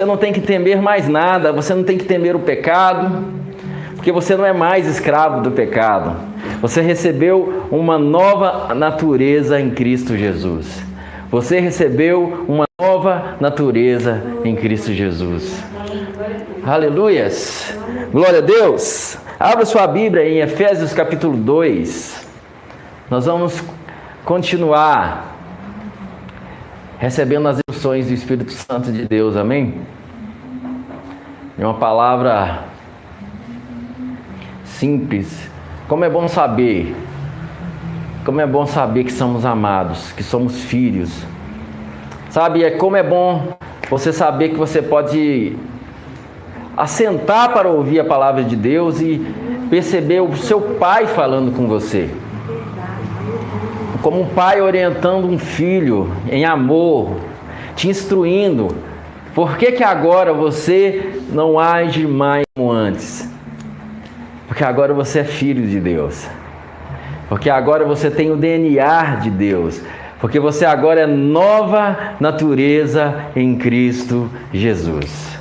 Você não tem que temer mais nada, você não tem que temer o pecado, porque você não é mais escravo do pecado. Você recebeu uma nova natureza em Cristo Jesus. Você recebeu uma nova natureza em Cristo Jesus. Aleluias! Glória a Deus! Abra sua Bíblia em Efésios capítulo 2. Nós vamos continuar recebendo as instruções do Espírito Santo de Deus, amém? É uma palavra simples. Como é bom saber, como é bom saber que somos amados, que somos filhos. Sabe, é como é bom você saber que você pode assentar para ouvir a palavra de Deus e perceber o seu pai falando com você. Como um pai orientando um filho em amor, te instruindo. Por que, que agora você não age mais como antes? Porque agora você é filho de Deus. Porque agora você tem o DNA de Deus. Porque você agora é nova natureza em Cristo Jesus.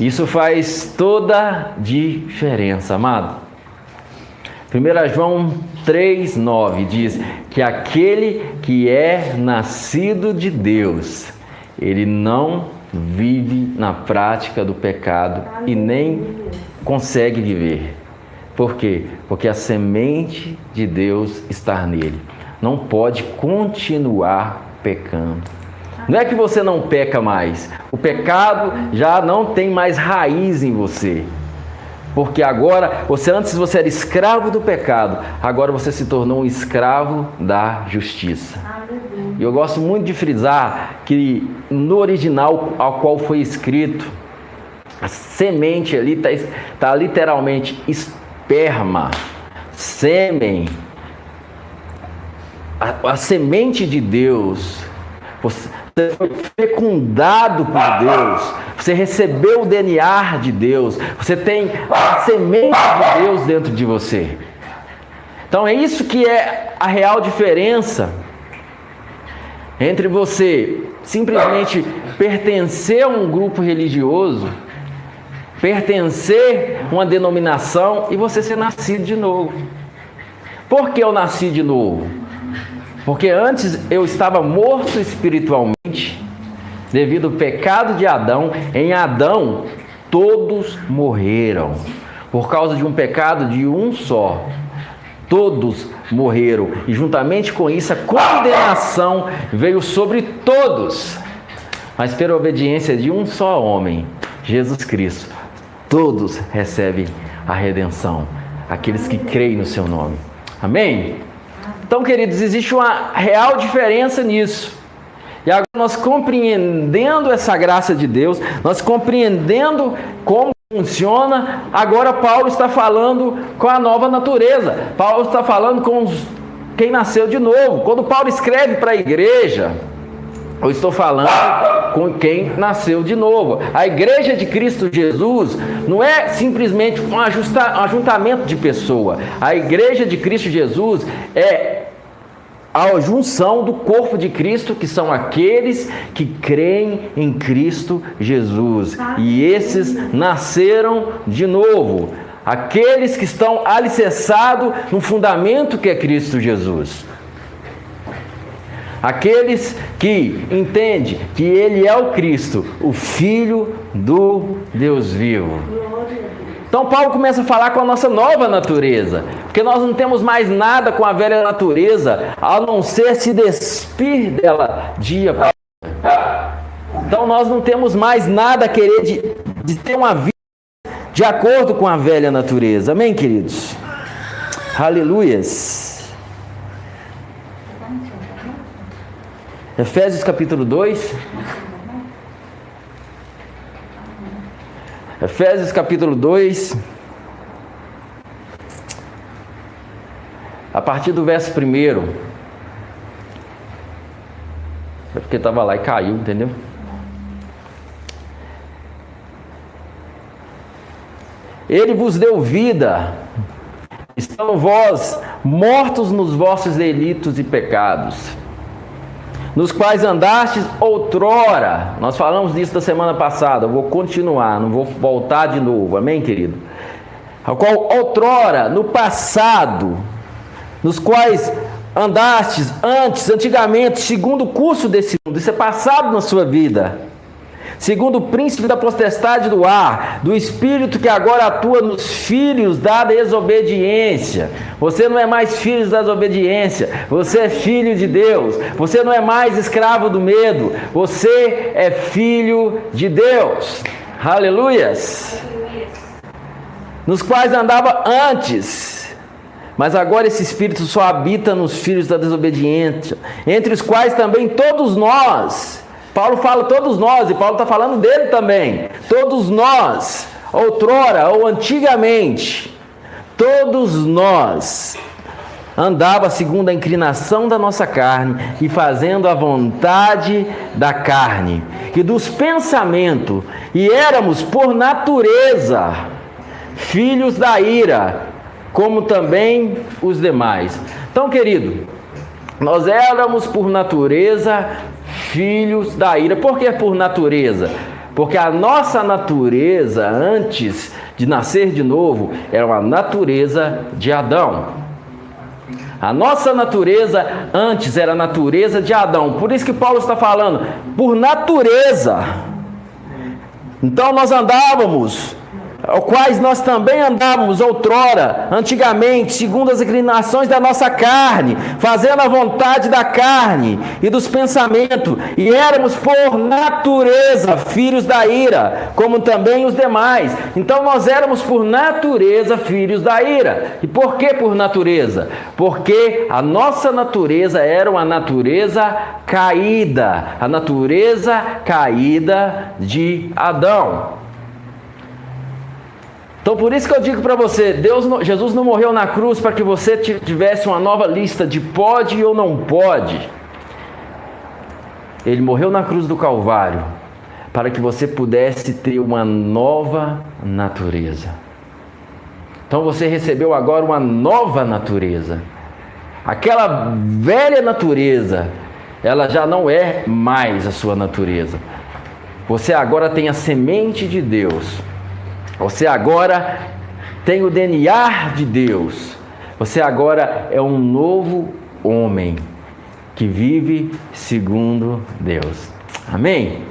Isso faz toda diferença, amado. 1 João 3,9 diz que aquele que é nascido de Deus, ele não vive na prática do pecado e nem consegue viver. Por quê? Porque a semente de Deus está nele. Não pode continuar pecando. Não é que você não peca mais, o pecado já não tem mais raiz em você. Porque agora, você antes você era escravo do pecado, agora você se tornou um escravo da justiça. E eu gosto muito de frisar que no original ao qual foi escrito, a semente ali está tá literalmente esperma, sêmen. A, a semente de Deus. Você, foi fecundado por Deus, você recebeu o DNA de Deus, você tem a semente de Deus dentro de você. Então é isso que é a real diferença entre você simplesmente pertencer a um grupo religioso, pertencer a uma denominação e você ser nascido de novo. Por que eu nasci de novo? Porque antes eu estava morto espiritualmente, devido ao pecado de Adão. Em Adão, todos morreram. Por causa de um pecado de um só. Todos morreram. E juntamente com isso, a condenação veio sobre todos. Mas pela obediência de um só homem, Jesus Cristo, todos recebem a redenção. Aqueles que creem no seu nome. Amém? Então, queridos, existe uma real diferença nisso. E agora nós compreendendo essa graça de Deus, nós compreendendo como funciona, agora Paulo está falando com a nova natureza. Paulo está falando com os, quem nasceu de novo. Quando Paulo escreve para a igreja, eu estou falando com quem nasceu de novo. A igreja de Cristo Jesus não é simplesmente um, ajusta, um ajuntamento de pessoa. A igreja de Cristo Jesus é a junção do corpo de Cristo, que são aqueles que creem em Cristo Jesus. E esses nasceram de novo. Aqueles que estão alicerçados no fundamento que é Cristo Jesus. Aqueles que entendem que Ele é o Cristo, o Filho do Deus vivo. Então Paulo começa a falar com a nossa nova natureza, porque nós não temos mais nada com a velha natureza, a não ser se despir dela dia para dia. Então nós não temos mais nada a querer de, de ter uma vida de acordo com a velha natureza. Amém, queridos? Aleluias. Efésios capítulo 2. Efésios capítulo 2. A partir do verso 1. É porque estava lá e caiu, entendeu? Ele vos deu vida. Estão vós mortos nos vossos delitos e pecados nos quais andastes outrora. Nós falamos disso da semana passada, eu vou continuar, não vou voltar de novo, amém, querido? Ao qual outrora, no passado, nos quais andastes antes, antigamente, segundo o curso desse mundo, isso é passado na sua vida segundo o príncipe da potestade do ar, do espírito que agora atua nos filhos da desobediência. Você não é mais filho da desobediência, você é filho de Deus. Você não é mais escravo do medo, você é filho de Deus. Aleluias! Nos quais andava antes. Mas agora esse espírito só habita nos filhos da desobediência, entre os quais também todos nós Paulo fala todos nós, e Paulo está falando dele também. Todos nós, outrora ou antigamente, todos nós andava segundo a inclinação da nossa carne e fazendo a vontade da carne e dos pensamentos, e éramos por natureza filhos da ira, como também os demais. Então, querido, nós éramos por natureza filhos da ira. Por que por natureza? Porque a nossa natureza, antes de nascer de novo, era uma natureza de Adão. A nossa natureza antes era a natureza de Adão. Por isso que Paulo está falando, por natureza. Então nós andávamos ao quais nós também andávamos outrora, antigamente, segundo as inclinações da nossa carne, fazendo a vontade da carne e dos pensamentos, e éramos por natureza filhos da ira, como também os demais. Então nós éramos por natureza filhos da ira. E por que por natureza? Porque a nossa natureza era uma natureza caída, a natureza caída de Adão. Então por isso que eu digo para você, Deus, Jesus não morreu na cruz para que você tivesse uma nova lista de pode ou não pode. Ele morreu na cruz do Calvário para que você pudesse ter uma nova natureza. Então você recebeu agora uma nova natureza. Aquela velha natureza, ela já não é mais a sua natureza. Você agora tem a semente de Deus você agora tem o DNA de Deus. Você agora é um novo homem que vive segundo Deus. Amém?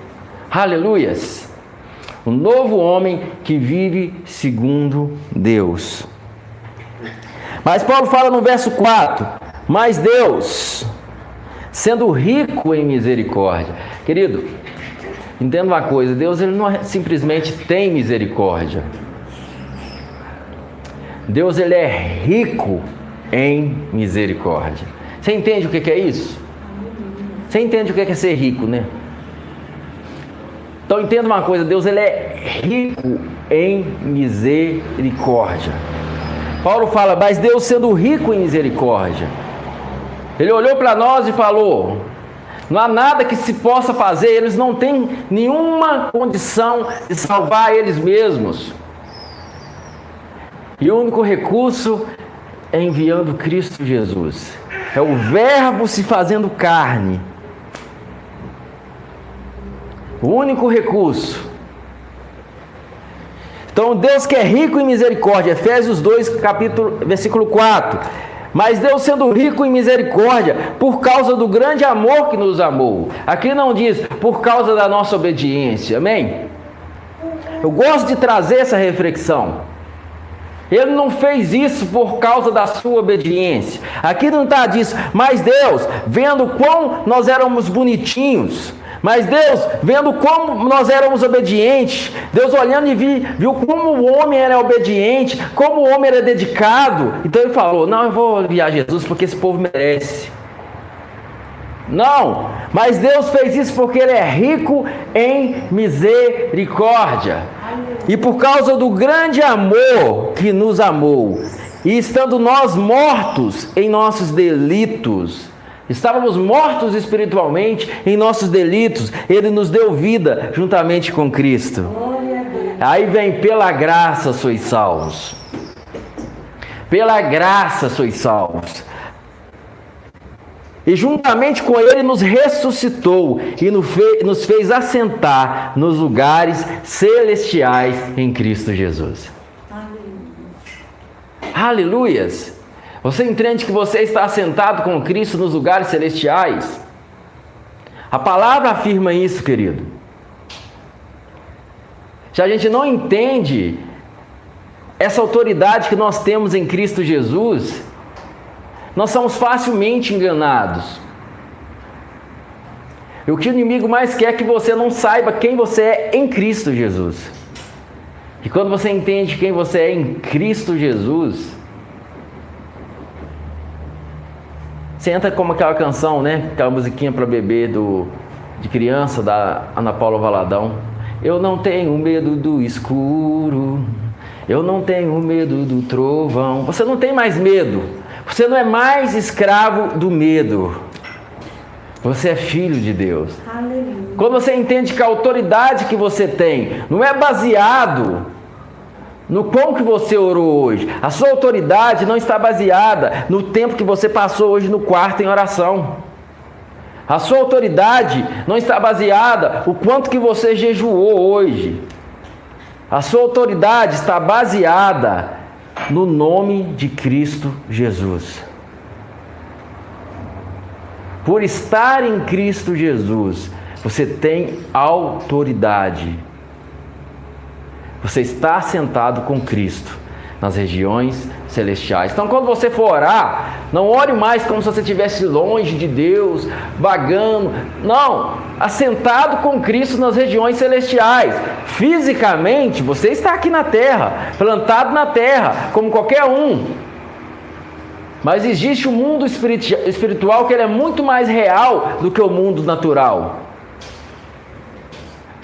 Aleluias! Um novo homem que vive segundo Deus. Mas Paulo fala no verso 4: Mas Deus, sendo rico em misericórdia. Querido, Entenda uma coisa, Deus ele não é simplesmente tem misericórdia. Deus ele é rico em misericórdia. Você entende o que é isso? Você entende o que é ser rico, né? Então entenda uma coisa, Deus ele é rico em misericórdia. Paulo fala, mas Deus sendo rico em misericórdia, ele olhou para nós e falou: não há nada que se possa fazer, eles não têm nenhuma condição de salvar eles mesmos. E o único recurso é enviando Cristo Jesus. É o Verbo se fazendo carne. O único recurso. Então, Deus que é rico em misericórdia, Efésios 2, capítulo, versículo 4 mas Deus, sendo rico em misericórdia, por causa do grande amor que nos amou. Aqui não diz por causa da nossa obediência, amém? Eu gosto de trazer essa reflexão. Ele não fez isso por causa da sua obediência. Aqui não está disso, mas Deus, vendo quão nós éramos bonitinhos, mas Deus, vendo como nós éramos obedientes, Deus olhando e vi, viu como o homem era obediente, como o homem era dedicado, então ele falou: Não, eu vou enviar Jesus porque esse povo merece. Não, mas Deus fez isso porque Ele é rico em misericórdia. E por causa do grande amor que nos amou, e estando nós mortos em nossos delitos, Estávamos mortos espiritualmente em nossos delitos, Ele nos deu vida juntamente com Cristo. Aí vem, pela graça sois salvos. Pela graça sois salvos. e juntamente com ele nos ressuscitou e nos fez assentar nos lugares celestiais em Cristo Jesus. Aleluias! Você entende que você está assentado com Cristo nos lugares celestiais? A palavra afirma isso, querido. Se a gente não entende essa autoridade que nós temos em Cristo Jesus, nós somos facilmente enganados. E o que o inimigo mais quer é que você não saiba quem você é em Cristo Jesus. E quando você entende quem você é em Cristo Jesus, você entra como aquela canção, né? Aquela musiquinha para bebê do, de criança da Ana Paula Valadão. Eu não tenho medo do escuro, eu não tenho medo do trovão. Você não tem mais medo, você não é mais escravo do medo. Você é filho de Deus. Aleluia. Quando você entende que a autoridade que você tem não é baseado no quão que você orou hoje. A sua autoridade não está baseada no tempo que você passou hoje no quarto em oração. A sua autoridade não está baseada o quanto que você jejuou hoje. A sua autoridade está baseada no nome de Cristo Jesus. Por estar em Cristo Jesus, você tem autoridade. Você está sentado com Cristo nas regiões celestiais. Então, quando você for orar, não ore mais como se você estivesse longe de Deus, vagando. Não, assentado com Cristo nas regiões celestiais. Fisicamente, você está aqui na terra, plantado na terra, como qualquer um. Mas existe um mundo espiritual que é muito mais real do que o mundo natural.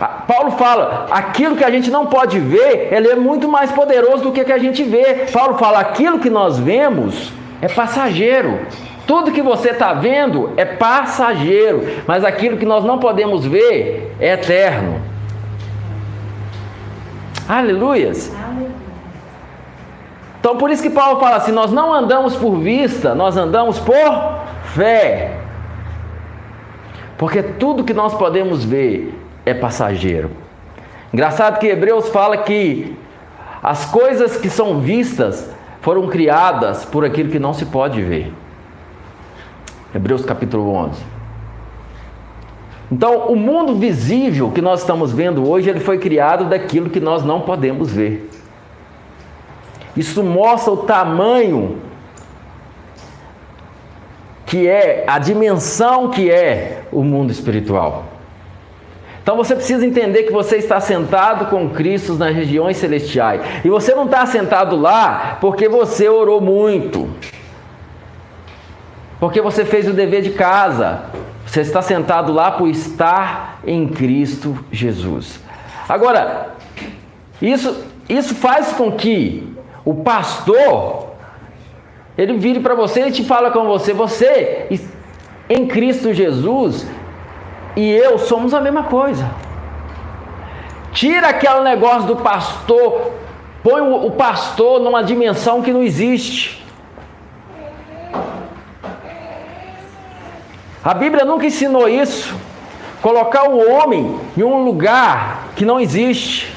Paulo fala, aquilo que a gente não pode ver, ele é muito mais poderoso do que que a gente vê. Paulo fala, aquilo que nós vemos é passageiro. Tudo que você está vendo é passageiro, mas aquilo que nós não podemos ver é eterno. Aleluias. Então por isso que Paulo fala assim: nós não andamos por vista, nós andamos por fé. Porque tudo que nós podemos ver é passageiro. Engraçado que Hebreus fala que as coisas que são vistas foram criadas por aquilo que não se pode ver. Hebreus capítulo 11. Então, o mundo visível que nós estamos vendo hoje, ele foi criado daquilo que nós não podemos ver. Isso mostra o tamanho que é, a dimensão que é o mundo espiritual. Então você precisa entender que você está sentado com Cristo nas regiões celestiais. E você não está sentado lá porque você orou muito. Porque você fez o dever de casa. Você está sentado lá por estar em Cristo Jesus. Agora, isso, isso faz com que o pastor ele vire para você e te fala com você, você em Cristo Jesus e eu somos a mesma coisa. Tira aquele negócio do pastor, põe o, pastor numa dimensão que não existe. A Bíblia nunca ensinou isso. Colocar o homem em um lugar que não existe.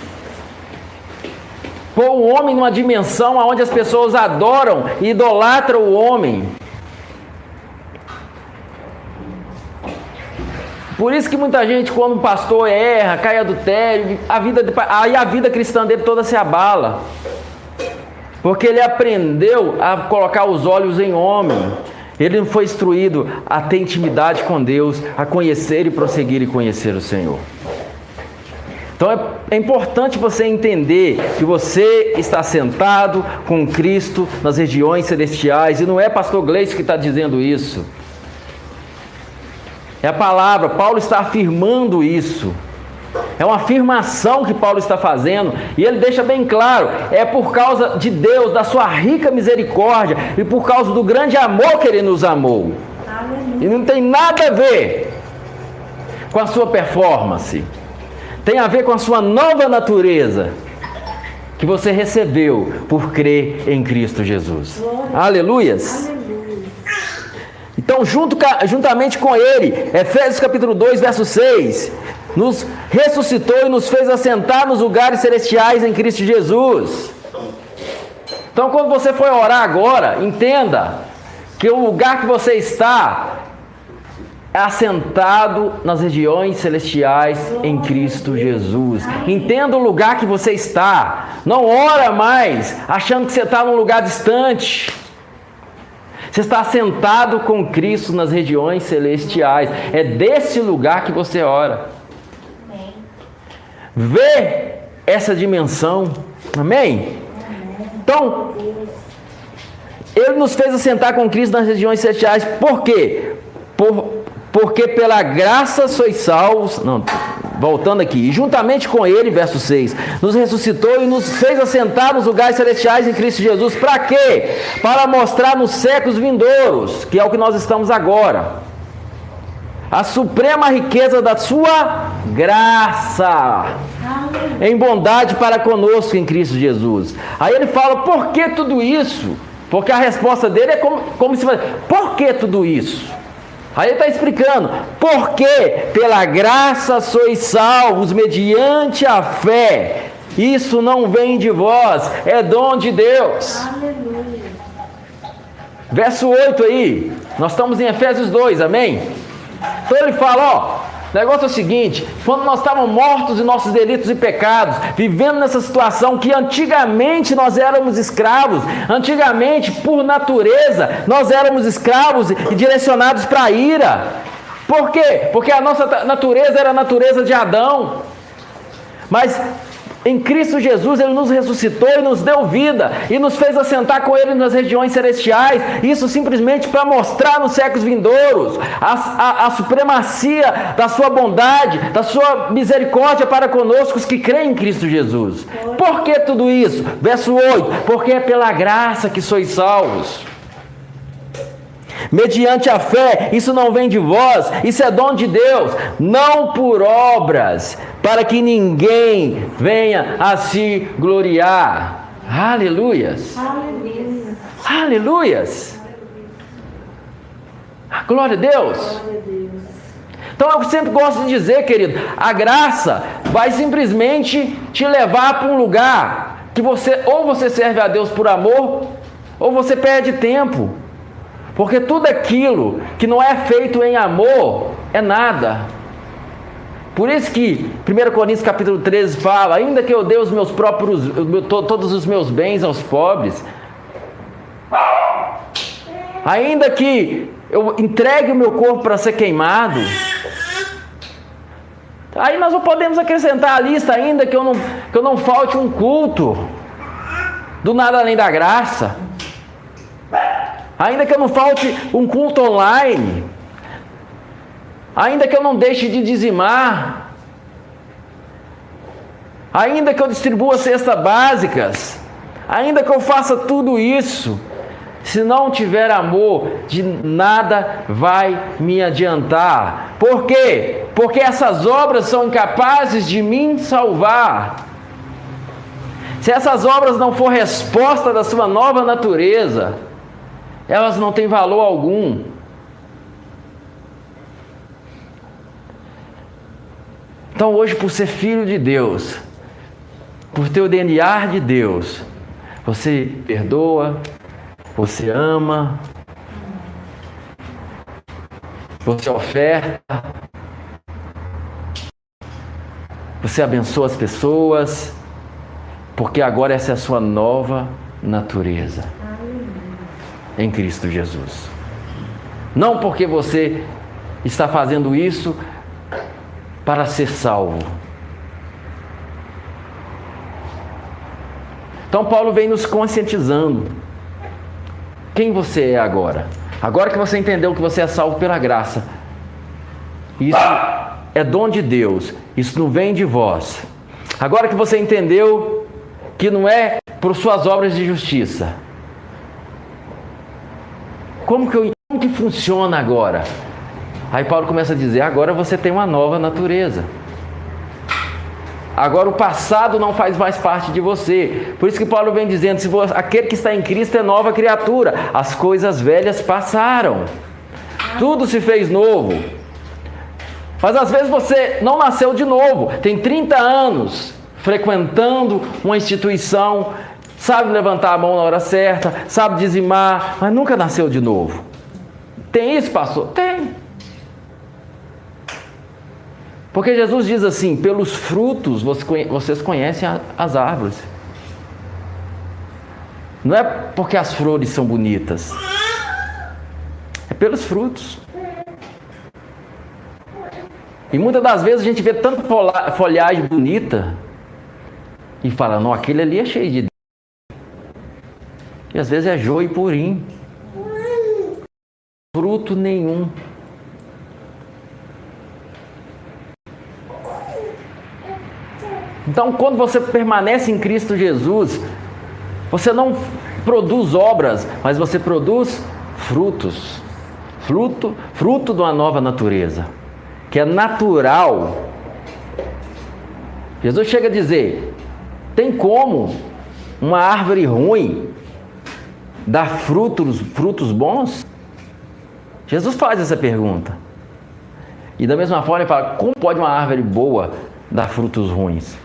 Pôr o homem numa dimensão onde as pessoas adoram e idolatram o homem. Por isso que muita gente, quando o pastor erra, cai adultério, a vida, aí a vida cristã dele toda se abala. Porque ele aprendeu a colocar os olhos em homem. Ele não foi instruído a ter intimidade com Deus, a conhecer e prosseguir e conhecer o Senhor. Então é, é, importante você entender que você está sentado com Cristo nas regiões celestiais, e não é pastor Gleice que está dizendo isso. É a palavra, Paulo está afirmando isso. É uma afirmação que Paulo está fazendo, e ele deixa bem claro: é por causa de Deus, da sua rica misericórdia, e por causa do grande amor que ele nos amou. E não tem nada a ver com a sua performance, tem a ver com a sua nova natureza que você recebeu por crer em Cristo Jesus. Aleluias. Aleluia. Então, junto, juntamente com ele, Efésios capítulo 2, verso 6, nos ressuscitou e nos fez assentar nos lugares celestiais em Cristo Jesus. Então, quando você for orar agora, entenda que o lugar que você está é assentado nas regiões celestiais em Cristo Jesus. Entenda o lugar que você está. Não ora mais achando que você está num lugar distante. Você está assentado com Cristo nas regiões celestiais. É desse lugar que você ora. Vê essa dimensão. Amém? Então, Ele nos fez assentar com Cristo nas regiões celestiais. Por quê? Por porque pela graça sois salvos. Não, voltando aqui. E juntamente com ele, verso 6, nos ressuscitou e nos fez assentar nos lugares celestiais em Cristo Jesus. Para quê? Para mostrar nos séculos vindouros, que é o que nós estamos agora, a suprema riqueza da sua graça em bondade para conosco em Cristo Jesus. Aí ele fala: por que tudo isso? Porque a resposta dele é como, como se fosse: por que tudo isso? Aí ele está explicando, porque pela graça sois salvos mediante a fé. Isso não vem de vós, é dom de Deus. Aleluia. Verso 8 aí, nós estamos em Efésios 2, amém? Então ele fala, ó, o negócio é o seguinte: quando nós estávamos mortos em nossos delitos e pecados, vivendo nessa situação que antigamente nós éramos escravos, antigamente, por natureza, nós éramos escravos e direcionados para a ira. Por quê? Porque a nossa natureza era a natureza de Adão. Mas em Cristo Jesus, Ele nos ressuscitou e nos deu vida e nos fez assentar com Ele nas regiões celestiais. Isso simplesmente para mostrar nos séculos vindouros a, a, a, supremacia da Sua bondade, da Sua misericórdia para conosco, os que creem em Cristo Jesus. Por que tudo isso? Verso 8: Porque é pela graça que sois salvos mediante a fé, isso não vem de vós, isso é dom de Deus, não por obras, para que ninguém venha a se gloriar. Aleluias. Aleluias. Aleluias. Glória a Deus. Então eu sempre gosto de dizer, querido, a graça vai simplesmente te levar para um lugar que você ou você serve a Deus por amor, ou você perde tempo. Porque tudo aquilo que não é feito em amor é nada. Por isso que 1 Coríntios capítulo 13 fala: ainda que eu dê os meus próprios, todos os meus bens aos pobres, ainda que eu entregue o meu corpo para ser queimado, aí nós não podemos acrescentar a lista ainda que eu não, que eu não falte um culto, do nada além da graça. Ainda que eu não falte um culto online, ainda que eu não deixe de dizimar, ainda que eu distribua cestas básicas, ainda que eu faça tudo isso, se não tiver amor, de nada vai me adiantar. Por quê? Porque essas obras são incapazes de me salvar. Se essas obras não for resposta da sua nova natureza, elas não têm valor algum. Então, hoje, por ser filho de Deus, por ter o DNA de Deus, você perdoa, você ama, você oferta, você abençoa as pessoas, porque agora essa é a sua nova natureza em Cristo Jesus. Não porque você está fazendo isso para ser salvo. Então Paulo vem nos conscientizando. Quem você é agora? Agora que você entendeu que você é salvo pela graça. Isso é dom de Deus. Isso não vem de vós. Agora que você entendeu que não é por suas obras de justiça, como que, eu, como que funciona agora? Aí Paulo começa a dizer: agora você tem uma nova natureza. Agora o passado não faz mais parte de você. Por isso que Paulo vem dizendo: se você, aquele que está em Cristo é nova criatura, as coisas velhas passaram. Tudo se fez novo. Mas às vezes você não nasceu de novo, tem 30 anos frequentando uma instituição, sabe levantar a mão na hora certa, sabe dizimar, mas nunca nasceu de novo. Tem isso, pastor? Tem. Porque Jesus diz assim: pelos frutos vocês conhecem as árvores. Não é porque as flores são bonitas, é pelos frutos. E muitas das vezes a gente vê tanta folhagem bonita e fala, não, aquele ali é cheio de. E às vezes é joio purim. Fruto nenhum. Então, quando você permanece em Cristo Jesus, você não produz obras, mas você produz frutos. Fruto, fruto de uma nova natureza, que é natural. Jesus chega a dizer: tem como uma árvore ruim dar frutos, frutos bons? Jesus faz essa pergunta. E da mesma forma ele fala: como pode uma árvore boa dar frutos ruins?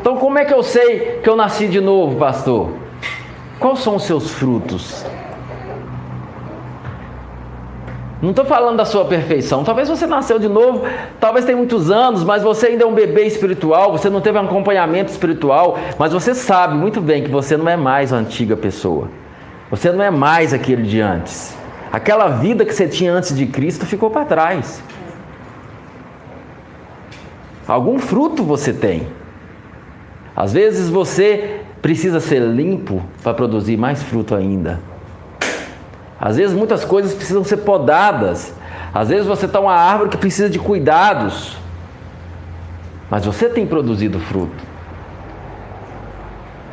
Então, como é que eu sei que eu nasci de novo, pastor? Quais são os seus frutos? Não estou falando da sua perfeição. Talvez você nasceu de novo, talvez tenha muitos anos, mas você ainda é um bebê espiritual, você não teve um acompanhamento espiritual, mas você sabe muito bem que você não é mais a antiga pessoa. Você não é mais aquele de antes. Aquela vida que você tinha antes de Cristo ficou para trás. Algum fruto você tem. Às vezes você precisa ser limpo para produzir mais fruto ainda. Às vezes muitas coisas precisam ser podadas. Às vezes você está uma árvore que precisa de cuidados. Mas você tem produzido fruto.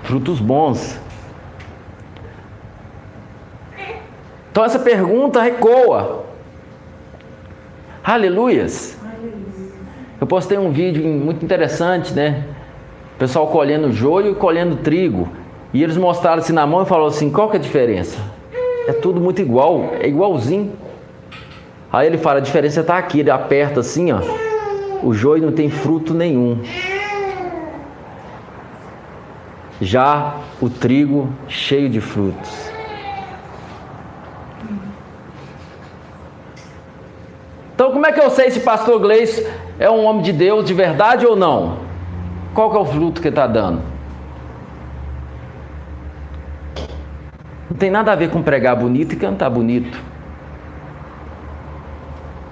Frutos bons. Então essa pergunta recoa. Aleluias. Eu postei um vídeo muito interessante, né? O pessoal colhendo joio e colhendo trigo. E eles mostraram assim na mão e falaram assim: qual que é a diferença? É tudo muito igual, é igualzinho. Aí ele fala: a diferença está aqui. Ele aperta assim, ó. O joio não tem fruto nenhum. Já o trigo cheio de frutos. Então, como é que eu sei se pastor Gleice é um homem de Deus de verdade ou não? Qual que é o fruto que está dando? Tem nada a ver com pregar bonito e cantar bonito.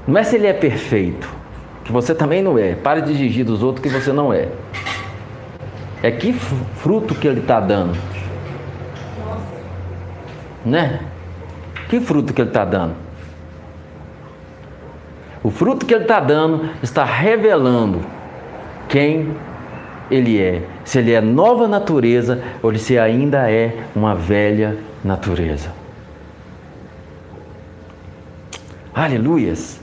Não é se ele é perfeito, que você também não é. Pare de exigir dos outros que você não é. É que fruto que ele está dando. Né? Que fruto que ele está dando? O fruto que ele está dando está revelando quem ele é, se ele é nova natureza ou se ainda é uma velha natureza. Aleluias.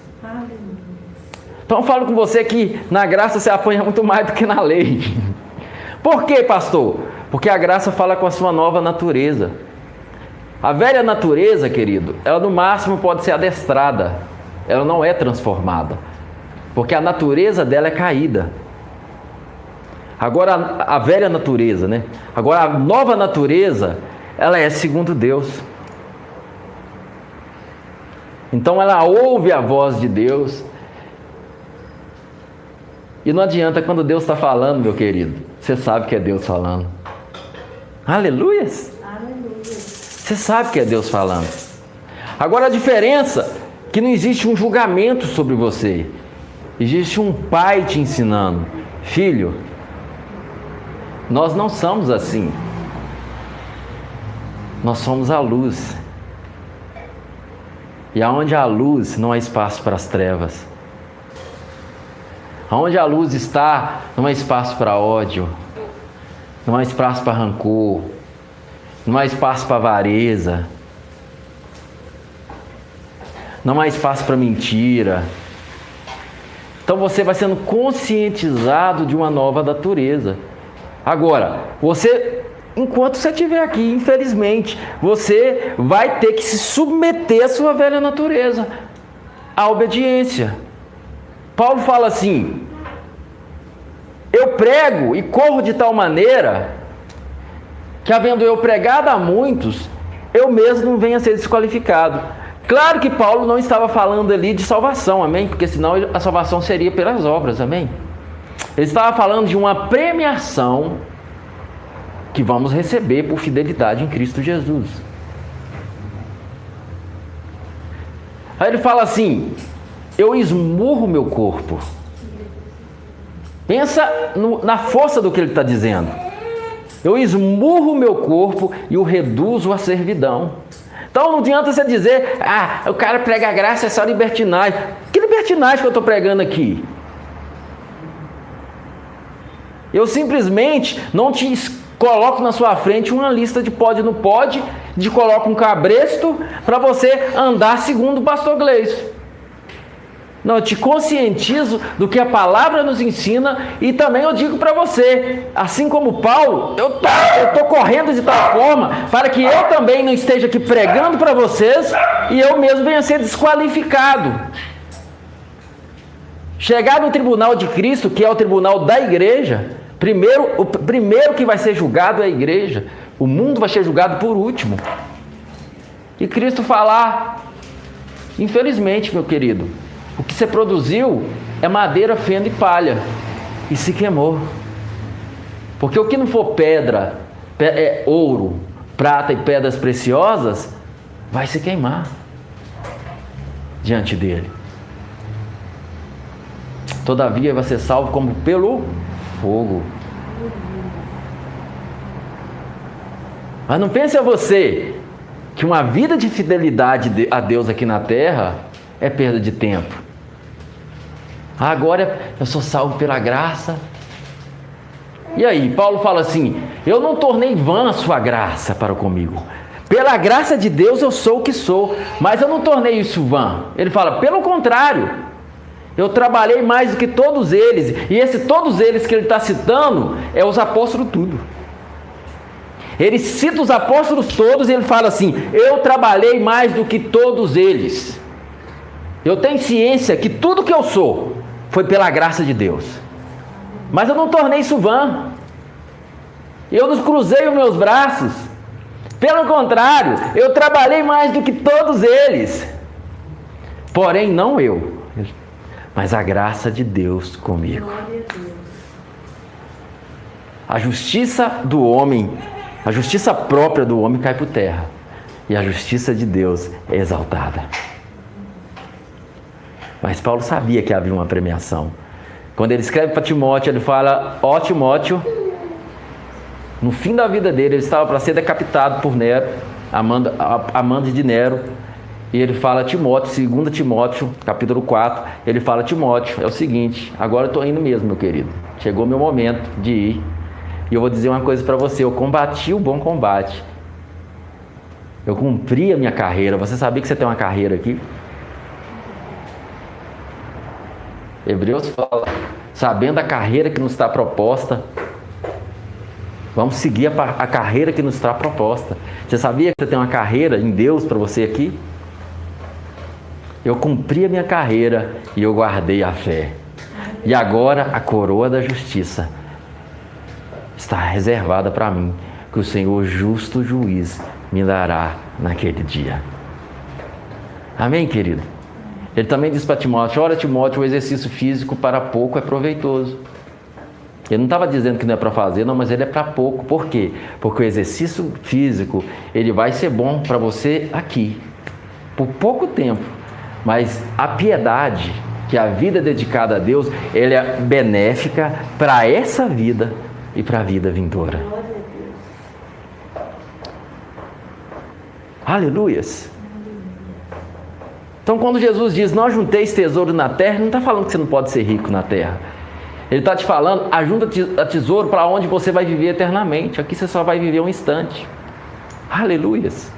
Então eu falo com você que na graça você apanha muito mais do que na lei. Por quê, pastor? Porque a graça fala com a sua nova natureza. A velha natureza, querido, ela no máximo pode ser adestrada, ela não é transformada, porque a natureza dela é caída. Agora a, a velha natureza, né? Agora a nova natureza, ela é segundo Deus. Então ela ouve a voz de Deus. E não adianta quando Deus está falando, meu querido. Você sabe que é Deus falando. Aleluias! Aleluia. Você sabe que é Deus falando. Agora a diferença é que não existe um julgamento sobre você. Existe um pai te ensinando. Filho, nós não somos assim. Nós somos a luz. E aonde há luz, não há espaço para as trevas. Aonde a luz está, não há espaço para ódio. Não há espaço para rancor. Não há espaço para avareza. Não há espaço para mentira. Então você vai sendo conscientizado de uma nova natureza. Agora, você enquanto você estiver aqui, infelizmente, você vai ter que se submeter à sua velha natureza, à obediência. Paulo fala assim: eu prego e corro de tal maneira que, havendo eu pregado a muitos, eu mesmo não venha a ser desqualificado. Claro que Paulo não estava falando ali de salvação, amém? Porque senão a salvação seria pelas obras, amém? Ele estava falando de uma premiação que vamos receber por fidelidade em Cristo Jesus. Aí ele fala assim: eu esmurro meu corpo. Pensa no, na força do que ele está dizendo. Eu esmurro meu corpo e o reduzo à servidão. Então não adianta você dizer, ah, o cara prega graça é só libertinagem. Que libertinagem que eu estou pregando aqui? Eu simplesmente não te coloco na sua frente uma lista de pode não pode, de coloco um cabresto para você andar segundo o pastor Gleison. Não, eu te conscientizo do que a palavra nos ensina e também eu digo para você, assim como Paulo, eu estou correndo de tal forma para que eu também não esteja aqui pregando para vocês e eu mesmo venha ser desqualificado. Chegar no tribunal de Cristo, que é o tribunal da igreja, primeiro, o primeiro que vai ser julgado é a igreja, o mundo vai ser julgado por último. E Cristo falar, infelizmente, meu querido, o que você produziu é madeira, feno e palha. E se queimou. Porque o que não for pedra, é ouro, prata e pedras preciosas, vai se queimar diante dele. Todavia vai ser salvo como pelo fogo. Mas não pense a você que uma vida de fidelidade a Deus aqui na terra é perda de tempo. Agora eu sou salvo pela graça. E aí, Paulo fala assim: Eu não tornei vã a sua graça para comigo. Pela graça de Deus eu sou o que sou, mas eu não tornei isso vã. Ele fala: Pelo contrário, eu trabalhei mais do que todos eles. E esse todos eles que ele está citando é os apóstolos tudo. Ele cita os apóstolos todos e ele fala assim: Eu trabalhei mais do que todos eles. Eu tenho ciência que tudo que eu sou foi pela graça de Deus. Mas eu não tornei isso vã. Eu não cruzei os meus braços. Pelo contrário, eu trabalhei mais do que todos eles. Porém, não eu, mas a graça de Deus comigo. A justiça do homem, a justiça própria do homem cai por terra. E a justiça de Deus é exaltada. Mas Paulo sabia que havia uma premiação. Quando ele escreve para Timóteo, ele fala: Ó Timóteo, no fim da vida dele, ele estava para ser decapitado por Nero, amando, amando de Nero. E ele fala Timóteo, 2 Timóteo, capítulo 4, ele fala Timóteo, é o seguinte, agora eu estou indo mesmo, meu querido. Chegou meu momento de ir. E eu vou dizer uma coisa para você, eu combati o bom combate. Eu cumpri a minha carreira. Você sabia que você tem uma carreira aqui? Hebreus fala, sabendo a carreira que nos está proposta, vamos seguir a, a carreira que nos está proposta. Você sabia que você tem uma carreira em Deus para você aqui? Eu cumpri a minha carreira e eu guardei a fé. E agora a coroa da justiça está reservada para mim, que o Senhor justo juiz me dará naquele dia. Amém, querido? Ele também diz para Timóteo: Olha, Timóteo, o exercício físico para pouco é proveitoso. Ele não estava dizendo que não é para fazer, não, mas ele é para pouco. Por quê? Porque o exercício físico ele vai ser bom para você aqui, por pouco tempo. Mas a piedade, que é a vida dedicada a Deus, ele é benéfica para essa vida e para a vida vindoura. Aleluias. Então, quando Jesus diz, não junteis tesouro na terra, não está falando que você não pode ser rico na terra. Ele está te falando, ajunta tesouro para onde você vai viver eternamente. Aqui você só vai viver um instante. Aleluias.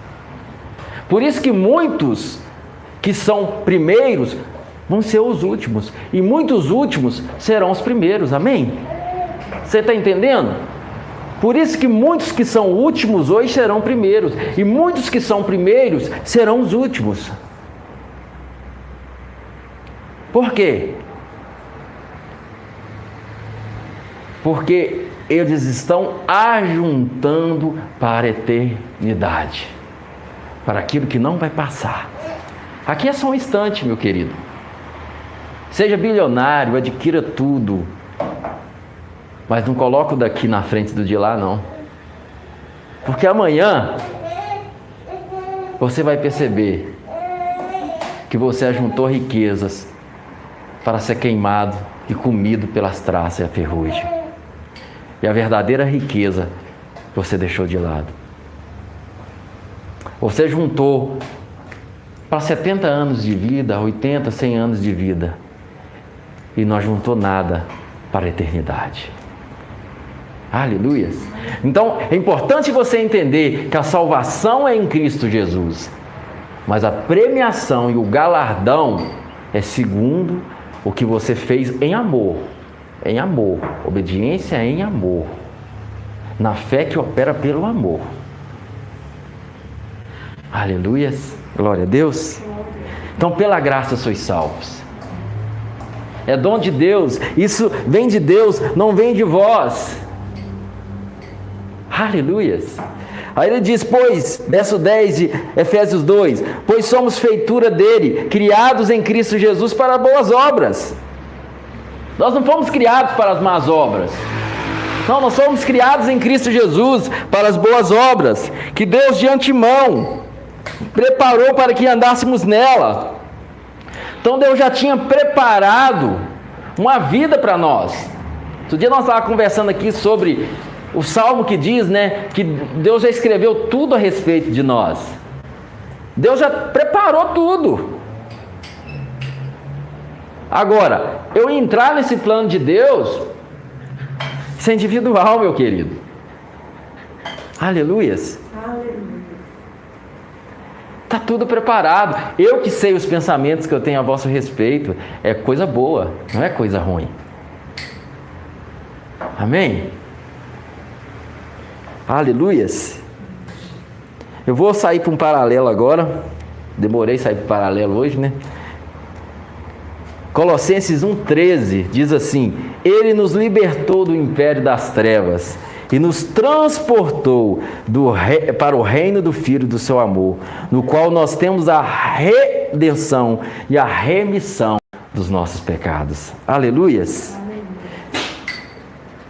Por isso que muitos que são primeiros vão ser os últimos. E muitos últimos serão os primeiros. Amém? Você está entendendo? Por isso que muitos que são últimos hoje serão primeiros, e muitos que são primeiros serão os últimos. Por quê? Porque eles estão ajuntando para a eternidade, para aquilo que não vai passar. Aqui é só um instante, meu querido. Seja bilionário, adquira tudo, mas não coloque o daqui na frente do de lá, não. Porque amanhã você vai perceber que você ajuntou riquezas para ser queimado e comido pelas traças e a ferrugem. E a verdadeira riqueza você deixou de lado. Você juntou para 70 anos de vida, 80, 100 anos de vida, e não juntou nada para a eternidade. Aleluias. Então é importante você entender que a salvação é em Cristo Jesus, mas a premiação e o galardão é segundo o que você fez em amor. Em amor. Obediência em amor. Na fé que opera pelo amor. Aleluias. Glória a Deus. Então, pela graça sois salvos. É dom de Deus. Isso vem de Deus, não vem de vós. Aleluias. Aí ele diz, pois, verso 10 de Efésios 2: Pois somos feitura dele, criados em Cristo Jesus para boas obras. Nós não fomos criados para as más obras. Não, nós fomos criados em Cristo Jesus para as boas obras, que Deus de antemão preparou para que andássemos nela. Então Deus já tinha preparado uma vida para nós. Outro dia nós estávamos conversando aqui sobre o salmo que diz, né, que Deus já escreveu tudo a respeito de nós. Deus já preparou tudo. Agora, eu entrar nesse plano de Deus, isso é individual, meu querido. Aleluias. Está tudo preparado. Eu que sei os pensamentos que eu tenho a vosso respeito, é coisa boa, não é coisa ruim. Amém? Aleluias. Eu vou sair para um paralelo agora. Demorei sair para o paralelo hoje, né? Colossenses 1,13 diz assim: Ele nos libertou do império das trevas e nos transportou rei, para o reino do Filho do seu amor, no qual nós temos a redenção e a remissão dos nossos pecados. Aleluias.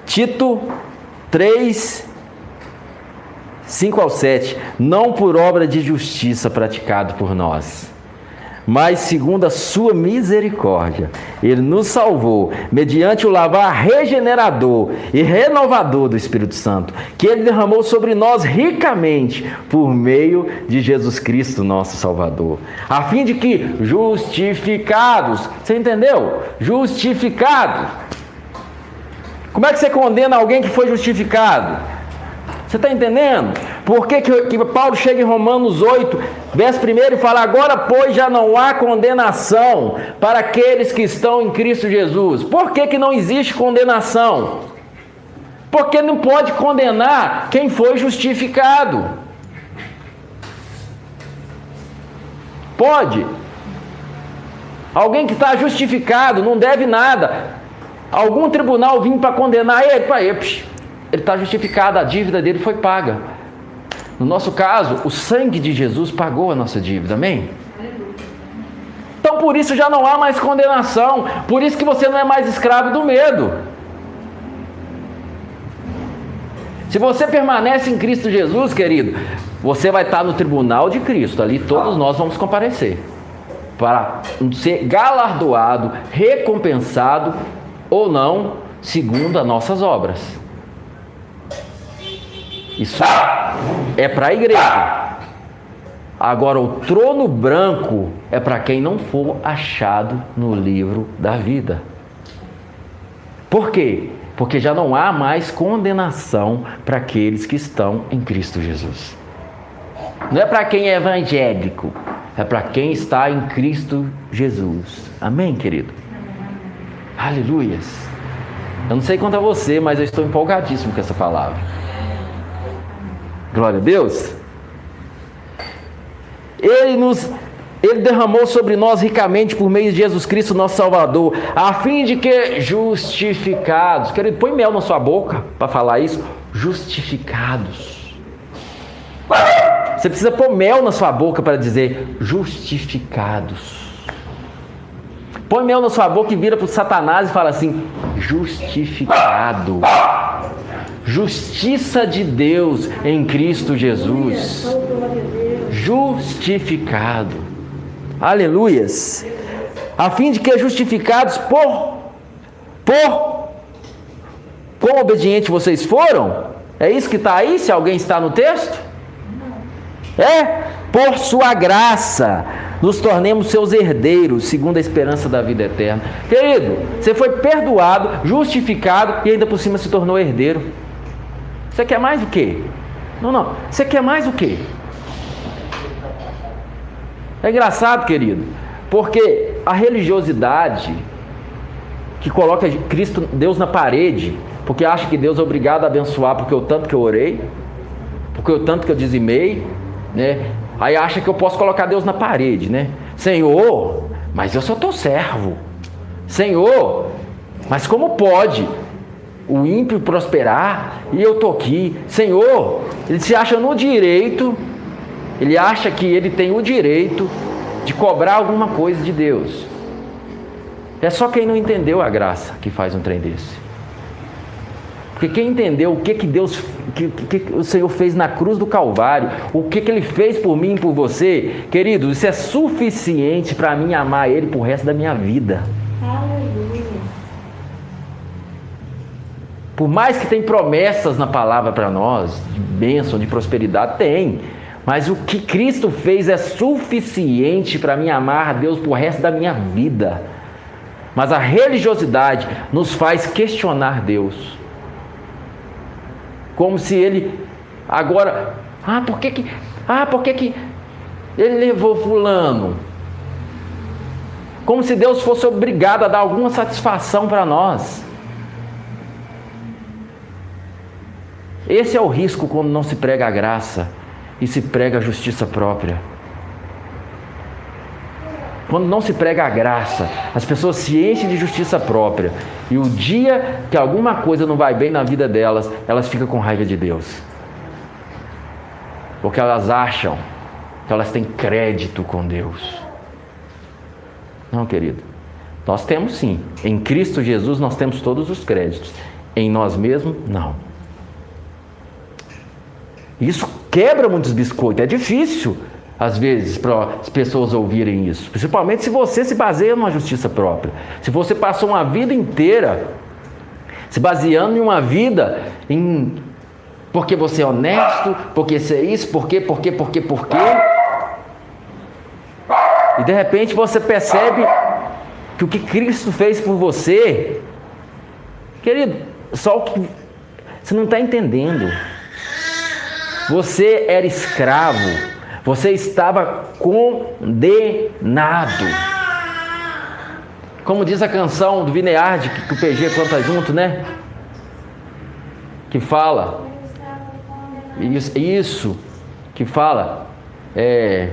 Tito 3, 5 ao 7, não por obra de justiça praticado por nós, mas segundo a sua misericórdia, ele nos salvou mediante o lavar regenerador e renovador do Espírito Santo, que ele derramou sobre nós ricamente por meio de Jesus Cristo, nosso Salvador, a fim de que justificados, você entendeu? Justificados. Como é que você condena alguém que foi justificado? Você está entendendo? Por que, que, Paulo chega em Romanos 8, verso 1 e fala: Agora, pois, já não há condenação para aqueles que estão em Cristo Jesus. Por que, que não existe condenação? Porque não pode condenar quem foi justificado. Pode. Alguém que está justificado, não deve nada. Algum tribunal vir para condenar ele, para ele ele está justificado, a dívida dele foi paga. No nosso caso, o sangue de Jesus pagou a nossa dívida, amém? Então por isso já não há mais condenação, por isso que você não é mais escravo do medo. Se você permanece em Cristo Jesus, querido, você vai estar no tribunal de Cristo, ali todos nós vamos comparecer para ser galardoado, recompensado ou não, segundo as nossas obras. Isso é para a igreja. Agora, o trono branco é para quem não for achado no livro da vida. Por quê? Porque já não há mais condenação para aqueles que estão em Cristo Jesus. Não é para quem é evangélico, é para quem está em Cristo Jesus. Amém, querido? Aleluias. Eu não sei quanto a você, mas eu estou empolgadíssimo com essa palavra. Glória a Deus. Ele nos ele derramou sobre nós ricamente por meio de Jesus Cristo, nosso Salvador, a fim de que justificados, querido, põe mel na sua boca para falar isso, justificados. Você precisa pôr mel na sua boca para dizer justificados. Põe mel na sua boca e vira para o Satanás e fala assim: justificado. Justiça de Deus em Cristo Jesus. Justificado. Aleluias. A fim de que justificados por por quão obediente vocês foram? É isso que está aí? Se alguém está no texto? É? Por sua graça nos tornemos seus herdeiros, segundo a esperança da vida eterna. Querido, você foi perdoado, justificado e ainda por cima se tornou herdeiro. Você quer mais o quê? Não, não. Você quer mais o quê? É engraçado, querido, porque a religiosidade que coloca Cristo, Deus na parede, porque acha que Deus é obrigado a abençoar porque o tanto que eu orei, porque o tanto que eu dizimei, né? Aí acha que eu posso colocar Deus na parede, né? Senhor, mas eu sou teu servo. Senhor, mas como pode o ímpio prosperar e eu tô aqui? Senhor, ele se acha no direito ele acha que ele tem o direito de cobrar alguma coisa de Deus. É só quem não entendeu a graça que faz um trem desse. Porque quem entendeu o que, que Deus, que, que, o Senhor fez na cruz do Calvário, o que, que Ele fez por mim e por você, querido, isso é suficiente para mim amar Ele por resto da minha vida. Aleluia. Por mais que tem promessas na palavra para nós, de bênção, de prosperidade, tem. Mas o que Cristo fez é suficiente para mim amar a Deus por resto da minha vida. Mas a religiosidade nos faz questionar Deus. Como se ele agora, ah, por que que, ah, por que que ele levou fulano? Como se Deus fosse obrigado a dar alguma satisfação para nós. Esse é o risco quando não se prega a graça e se prega a justiça própria. Quando não se prega a graça, as pessoas se enchem de justiça própria. E o dia que alguma coisa não vai bem na vida delas, elas ficam com raiva de Deus. Porque elas acham que elas têm crédito com Deus. Não, querido. Nós temos sim. Em Cristo Jesus nós temos todos os créditos. Em nós mesmos, não. Isso quebra muitos biscoitos. É difícil, às vezes, para as pessoas ouvirem isso. Principalmente se você se baseia numa justiça própria. Se você passou uma vida inteira se baseando em uma vida em porque você é honesto, porque você é isso, porque, porque, porque, porque. E de repente você percebe que o que Cristo fez por você, querido, só o que você não está entendendo. Você era escravo, você estava condenado. Como diz a canção do Vineard, que o PG canta junto, né? Que fala. Isso, que fala. É.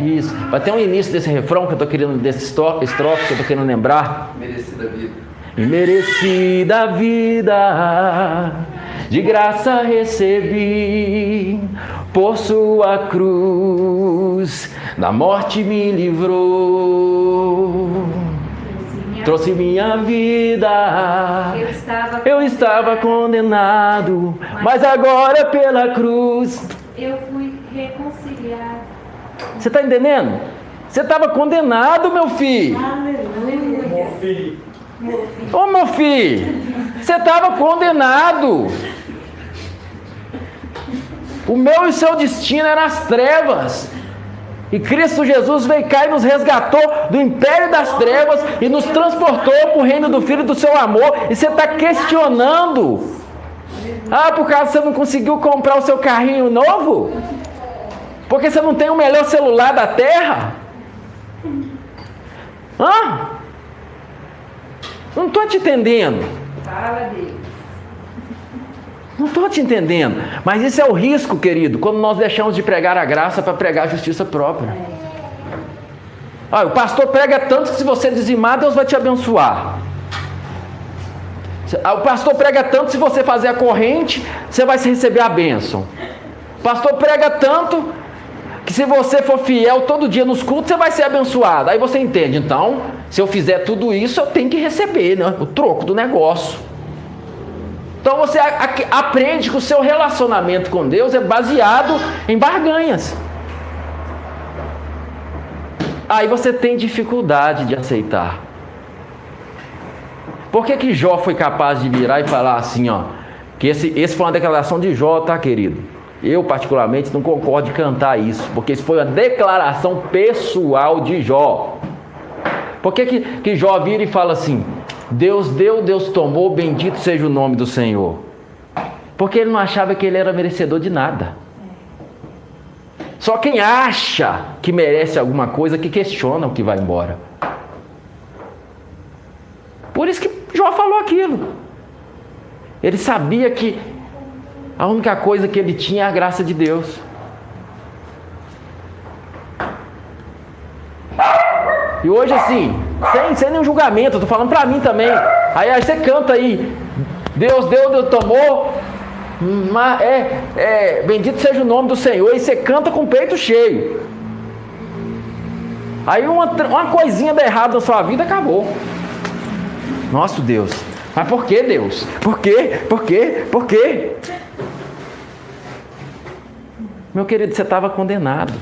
Isso. Vai ter um início desse refrão que eu estou querendo, desse estrofe que eu estou querendo lembrar. Merecida vida. Merecida vida de graça recebi, por sua cruz, da morte me livrou. Trouxe minha vida, eu estava, eu estava condenado, mas agora pela cruz eu fui reconciliado. Você está entendendo? Você estava condenado, meu filho. Aleluia. Ô meu filho, você estava condenado. O meu e seu destino era as trevas. E Cristo Jesus veio cá e nos resgatou do império das trevas e nos transportou para o reino do Filho do seu amor. E você está questionando. Ah, por causa você não conseguiu comprar o seu carrinho novo? Porque você não tem o melhor celular da terra? Hã? Não estou te entendendo. Fala Deus. Não estou te entendendo. Mas isso é o risco, querido, quando nós deixamos de pregar a graça para pregar a justiça própria. Ah, o pastor prega tanto que se você dizimar, Deus vai te abençoar. Ah, o pastor prega tanto, se você fazer a corrente, você vai receber a bênção. O pastor prega tanto que se você for fiel todo dia nos cultos, você vai ser abençoado. Aí você entende, então, se eu fizer tudo isso, eu tenho que receber né, o troco do negócio. Então você aprende que o seu relacionamento com Deus é baseado em barganhas. Aí você tem dificuldade de aceitar. Por que, que Jó foi capaz de virar e falar assim, ó? Que esse, esse foi uma declaração de Jó, tá, querido? Eu, particularmente, não concordo de cantar isso, porque isso foi uma declaração pessoal de Jó. Por que, que, que Jó vira e fala assim: Deus deu, Deus tomou, bendito seja o nome do Senhor? Porque ele não achava que ele era merecedor de nada. Só quem acha que merece alguma coisa que questiona o que vai embora. Por isso que Jó falou aquilo. Ele sabia que a única coisa que ele tinha é a graça de Deus. E hoje assim, sem, sem nenhum julgamento, tô falando para mim também. Aí, aí você canta aí, Deus deu, Deus tomou, mas é, é, bendito seja o nome do Senhor, e você canta com o peito cheio. Aí uma, uma coisinha dá errado na sua vida, acabou. Nosso Deus. Mas por que Deus? Por quê? Por quê? Por quê? Meu querido, você estava condenado.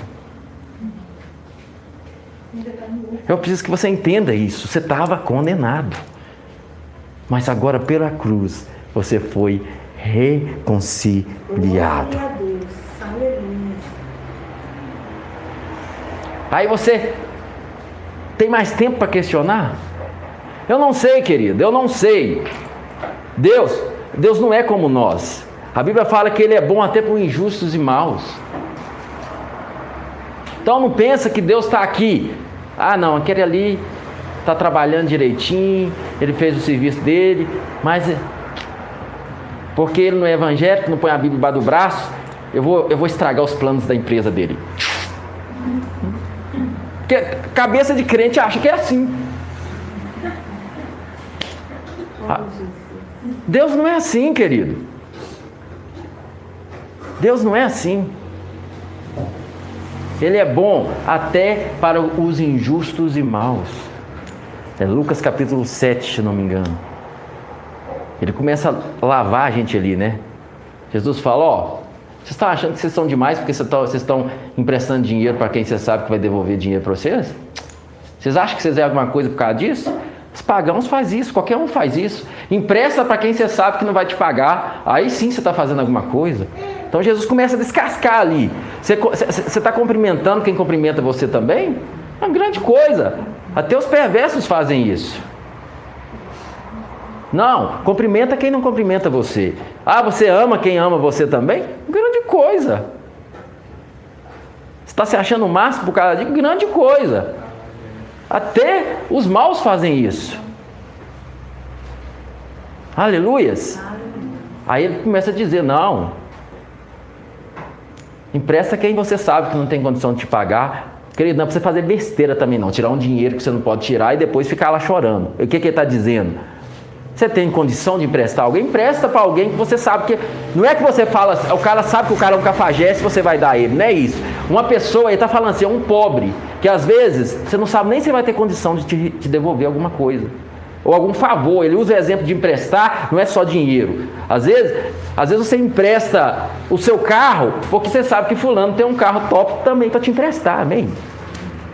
Eu preciso que você entenda isso. Você estava condenado. Mas agora, pela cruz, você foi reconciliado. Aí você tem mais tempo para questionar? Eu não sei, querido, eu não sei. Deus, Deus não é como nós. A Bíblia fala que Ele é bom até para injustos e maus. Então não pensa que Deus está aqui. Ah, não, aquele ali está trabalhando direitinho, ele fez o serviço dele, mas porque ele não é evangélico, não põe a Bíblia debaixo do braço, eu vou, eu vou estragar os planos da empresa dele. Porque cabeça de crente acha que é assim. Ah, Deus não é assim, querido. Deus não é assim. Ele é bom até para os injustos e maus. É Lucas capítulo 7, se não me engano. Ele começa a lavar a gente ali, né? Jesus fala: Ó, vocês estão achando que vocês são demais porque vocês estão emprestando dinheiro para quem você sabe que vai devolver dinheiro para vocês? Vocês acham que vocês é alguma coisa por causa disso? Os pagãos faz isso, qualquer um faz isso. Empresta para quem você sabe que não vai te pagar. Aí sim você está fazendo alguma coisa. Então Jesus começa a descascar ali. Você está cumprimentando quem cumprimenta você também? É uma grande coisa. Até os perversos fazem isso. Não, cumprimenta quem não cumprimenta você. Ah, você ama quem ama você também? Grande coisa. Você está se achando o máximo por causa de grande coisa. Até os maus fazem isso. Aleluias. Aí ele começa a dizer: não. Empresta quem você sabe que não tem condição de te pagar. Querido, não é você fazer besteira também, não. Tirar um dinheiro que você não pode tirar e depois ficar lá chorando. O que, que ele está dizendo? Você tem condição de emprestar alguém? Empresta para alguém que você sabe que. Não é que você fala, o cara sabe que o cara é um cafajeste, você vai dar ele. Não é isso. Uma pessoa, ele está falando assim, é um pobre que às vezes você não sabe nem se vai ter condição de te, te devolver alguma coisa ou algum favor. Ele usa o exemplo de emprestar, não é só dinheiro. Às vezes, às vezes você empresta o seu carro porque você sabe que fulano tem um carro top também para te emprestar, amém?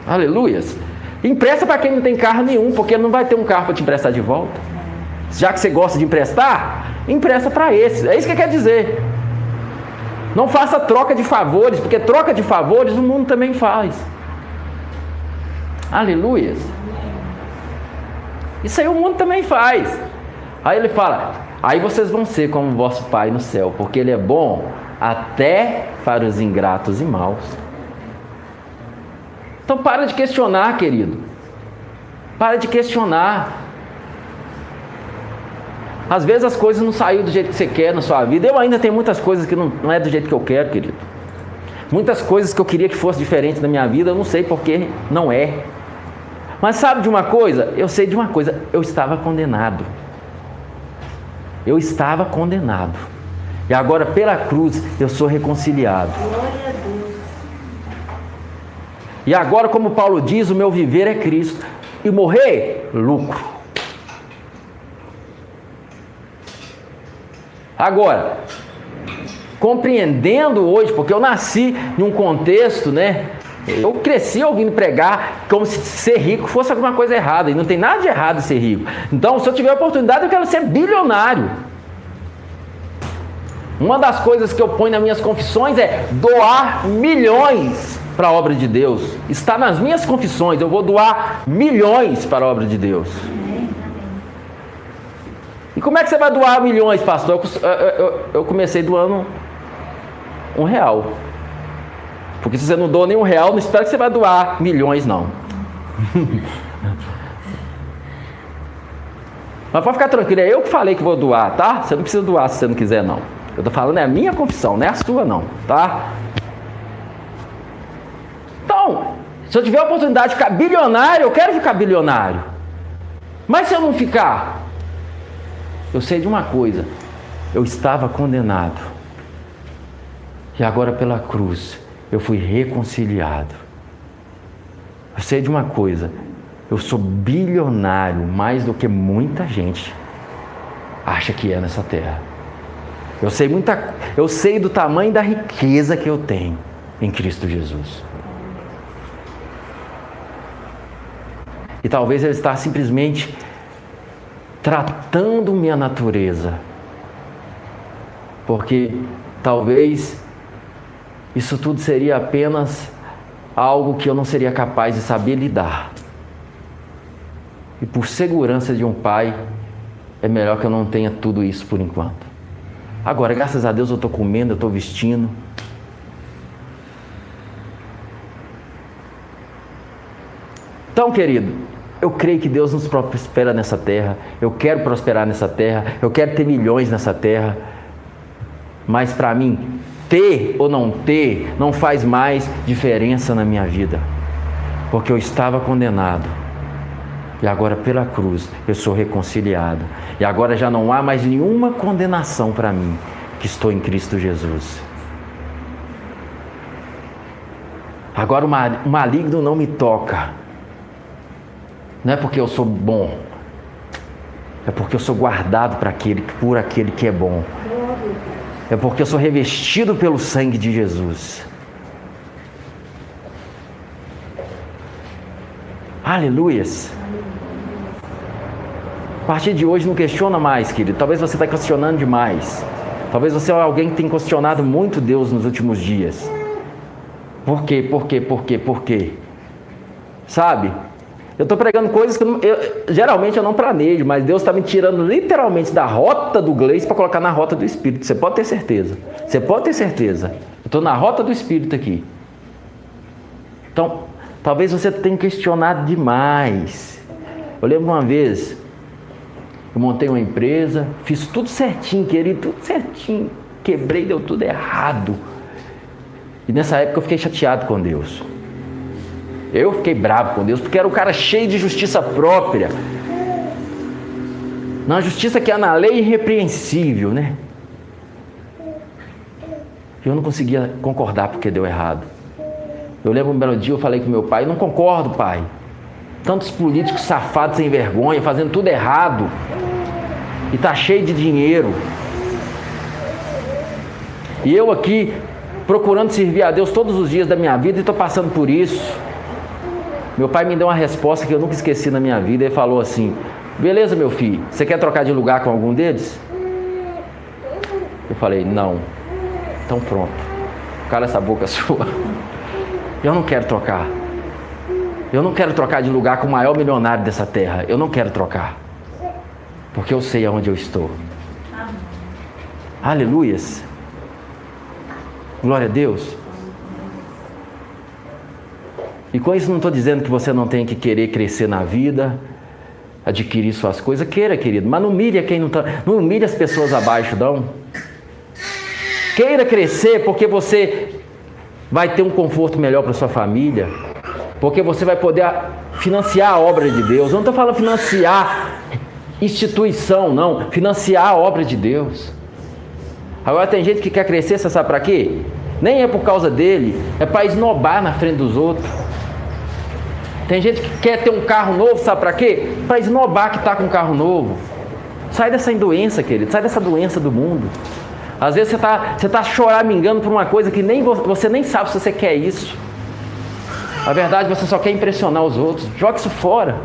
Aleluias. Empresta para quem não tem carro nenhum, porque ele não vai ter um carro para te emprestar de volta. Já que você gosta de emprestar, empresta para esse. É isso que quer dizer. Não faça troca de favores, porque troca de favores o mundo também faz. Aleluias. Isso aí o mundo também faz. Aí ele fala: aí vocês vão ser como vosso Pai no céu, porque Ele é bom até para os ingratos e maus. Então para de questionar, querido. Para de questionar. Às vezes as coisas não saíram do jeito que você quer na sua vida. Eu ainda tenho muitas coisas que não, não é do jeito que eu quero, querido. Muitas coisas que eu queria que fosse diferente na minha vida, eu não sei porque não é. Mas sabe de uma coisa? Eu sei de uma coisa, eu estava condenado. Eu estava condenado. E agora pela cruz eu sou reconciliado. Glória a Deus. E agora, como Paulo diz, o meu viver é Cristo. E morrer, lucro. Agora, compreendendo hoje, porque eu nasci em um contexto, né? Eu cresci ouvindo pregar como se ser rico fosse alguma coisa errada, e não tem nada de errado em ser rico. Então, se eu tiver oportunidade, eu quero ser bilionário. Uma das coisas que eu ponho nas minhas confissões é doar milhões para a obra de Deus. Está nas minhas confissões, eu vou doar milhões para a obra de Deus. E como é que você vai doar milhões, pastor? Eu, eu, eu comecei doando um real. Porque se você não doa nenhum real, não espera que você vai doar milhões, não. Mas pode ficar tranquilo, é eu que falei que vou doar, tá? Você não precisa doar se você não quiser, não. Eu estou falando é a minha confissão, não é a sua, não, tá? Então, se eu tiver a oportunidade de ficar bilionário, eu quero ficar bilionário. Mas se eu não ficar, eu sei de uma coisa: eu estava condenado. E agora, pela cruz, eu fui reconciliado. Eu sei de uma coisa: eu sou bilionário mais do que muita gente acha que é nessa terra. Eu sei muita, eu sei do tamanho da riqueza que eu tenho em Cristo Jesus. E talvez ele está simplesmente tratando minha natureza. Porque talvez isso tudo seria apenas algo que eu não seria capaz de saber lidar. E por segurança de um pai, é melhor que eu não tenha tudo isso por enquanto. Agora, graças a Deus, eu estou comendo, eu estou vestindo. Então, querido, eu creio que Deus nos prospera nessa terra. Eu quero prosperar nessa terra. Eu quero ter milhões nessa terra. Mas para mim, ter ou não ter não faz mais diferença na minha vida. Porque eu estava condenado. E agora, pela cruz, eu sou reconciliado. E agora já não há mais nenhuma condenação para mim, que estou em Cristo Jesus. Agora o maligno não me toca. Não é porque eu sou bom, é porque eu sou guardado para aquele, por aquele que é bom. É porque eu sou revestido pelo sangue de Jesus. Aleluias. A partir de hoje não questiona mais, querido. Talvez você está questionando demais. Talvez você é alguém que tem questionado muito Deus nos últimos dias. Por quê? Por quê? Por quê? Por quê? Sabe? Eu estou pregando coisas que eu, eu, geralmente eu não planejo, mas Deus está me tirando literalmente da rota do Gleice para colocar na rota do Espírito. Você pode ter certeza. Você pode ter certeza. Eu estou na rota do Espírito aqui. Então, talvez você tenha questionado demais. Eu lembro uma vez, eu montei uma empresa, fiz tudo certinho, querido, tudo certinho. Quebrei, deu tudo errado. E nessa época eu fiquei chateado com Deus. Eu fiquei bravo com Deus porque era um cara cheio de justiça própria. Na justiça que é na lei irrepreensível, né? Eu não conseguia concordar porque deu errado. Eu lembro um belo dia eu falei com meu pai, não concordo, pai. Tantos políticos safados sem vergonha, fazendo tudo errado. E tá cheio de dinheiro. E eu aqui procurando servir a Deus todos os dias da minha vida e estou passando por isso. Meu pai me deu uma resposta que eu nunca esqueci na minha vida. Ele falou assim: Beleza, meu filho, você quer trocar de lugar com algum deles? Eu falei: Não. Então pronto. Cala essa boca sua. Eu não quero trocar. Eu não quero trocar de lugar com o maior milionário dessa terra. Eu não quero trocar. Porque eu sei aonde eu estou. Aleluias. Glória a Deus. E com isso não estou dizendo que você não tem que querer crescer na vida, adquirir suas coisas, queira, querido, mas não humilha quem não está, não humilha as pessoas abaixo, não. Queira crescer porque você vai ter um conforto melhor para sua família, porque você vai poder financiar a obra de Deus. Eu não estou falando financiar instituição, não, financiar a obra de Deus. Agora tem gente que quer crescer, você sabe para quê? Nem é por causa dele, é para esnobar na frente dos outros. Tem gente que quer ter um carro novo, sabe para quê? Para esnobar que está com um carro novo. Sai dessa doença, querido, sai dessa doença do mundo. Às vezes você está você tá choramingando por uma coisa que nem você nem sabe se você quer isso. Na verdade, você só quer impressionar os outros. Joga isso fora.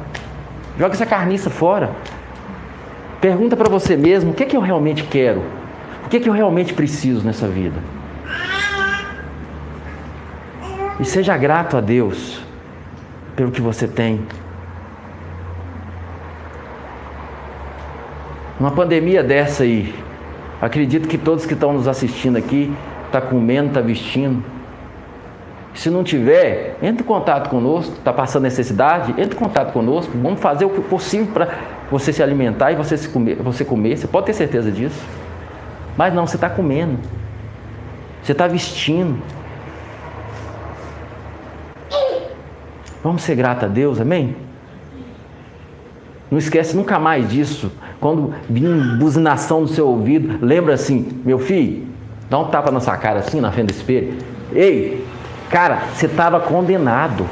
Joga essa carniça fora. Pergunta para você mesmo: o que, é que eu realmente quero? O que, é que eu realmente preciso nessa vida? E seja grato a Deus pelo que você tem. Uma pandemia dessa aí, acredito que todos que estão nos assistindo aqui tá comendo, tá vestindo. Se não tiver, entre em contato conosco, está passando necessidade, entre em contato conosco, vamos fazer o possível para você se alimentar e você, se comer, você comer, você pode ter certeza disso. Mas não, você está comendo, você está vestindo. Vamos ser grato a Deus, amém? Não esquece nunca mais disso. Quando vir buzinação no seu ouvido, lembra assim, meu filho, dá um tapa na sua cara assim, na frente do espelho. Ei, cara, você estava condenado.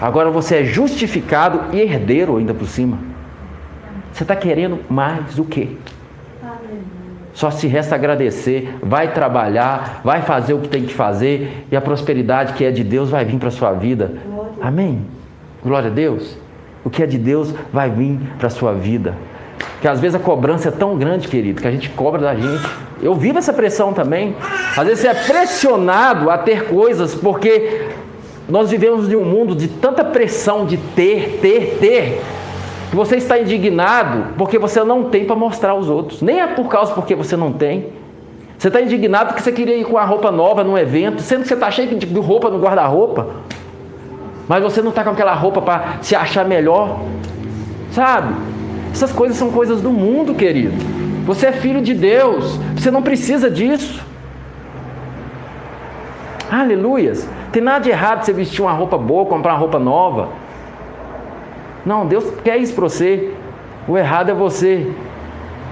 Agora você é justificado e herdeiro ainda por cima. Você está querendo mais o quê? Só se resta agradecer, vai trabalhar, vai fazer o que tem que fazer e a prosperidade que é de Deus vai vir para a sua vida. Amém? Glória a Deus. O que é de Deus vai vir para a sua vida. Que às vezes a cobrança é tão grande, querido, que a gente cobra da gente. Eu vivo essa pressão também. Às vezes você é pressionado a ter coisas porque nós vivemos em um mundo de tanta pressão de ter, ter, ter, que você está indignado porque você não tem para mostrar aos outros. Nem é por causa porque você não tem. Você está indignado porque você queria ir com a roupa nova num evento, sendo que você está cheio de roupa no guarda-roupa. Mas você não está com aquela roupa para se achar melhor. Sabe? Essas coisas são coisas do mundo, querido. Você é filho de Deus. Você não precisa disso. Aleluias. Tem nada de errado você vestir uma roupa boa, comprar uma roupa nova. Não, Deus quer isso para você. O errado é você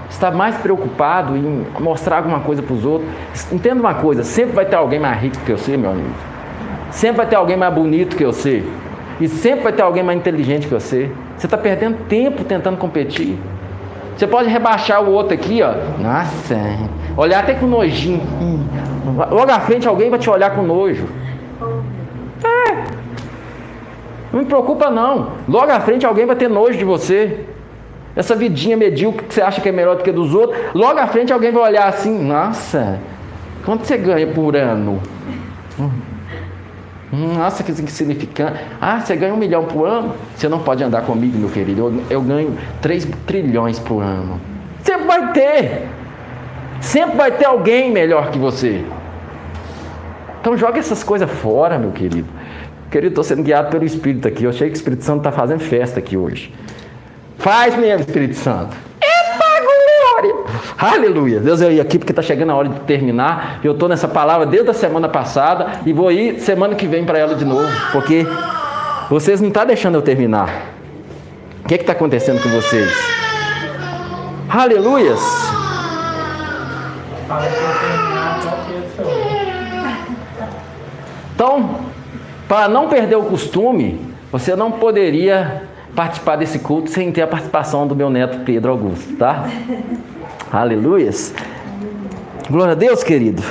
estar mais preocupado em mostrar alguma coisa para os outros. Entenda uma coisa: sempre vai ter alguém mais rico que você, meu amigo. Sempre vai ter alguém mais bonito que você. E sempre vai ter alguém mais inteligente que você. Você está perdendo tempo tentando competir. Você pode rebaixar o outro aqui, ó. Nossa, olhar até com nojinho. Logo à frente alguém vai te olhar com nojo. É. Não me preocupa não. Logo à frente alguém vai ter nojo de você. Essa vidinha medíocre que você acha que é melhor do que dos outros, logo à frente alguém vai olhar assim, nossa, quanto você ganha por ano? Nossa, que insignificante. Ah, você ganha um milhão por ano? Você não pode andar comigo, meu querido. Eu, eu ganho 3 trilhões por ano. Sempre vai ter. Sempre vai ter alguém melhor que você. Então joga essas coisas fora, meu querido. Querido, estou sendo guiado pelo Espírito aqui. Eu achei que o Espírito Santo está fazendo festa aqui hoje. Faz mesmo, Espírito Santo. Eita glória! Aleluia! Deus eu ir aqui porque está chegando a hora de terminar. Eu estou nessa palavra desde a semana passada e vou ir semana que vem para ela de novo, porque vocês não estão tá deixando eu terminar. O que está acontecendo com vocês? Aleluias! Então, para não perder o costume, você não poderia participar desse culto sem ter a participação do meu neto Pedro Augusto, tá? Aleluias. Glória a Deus, querido.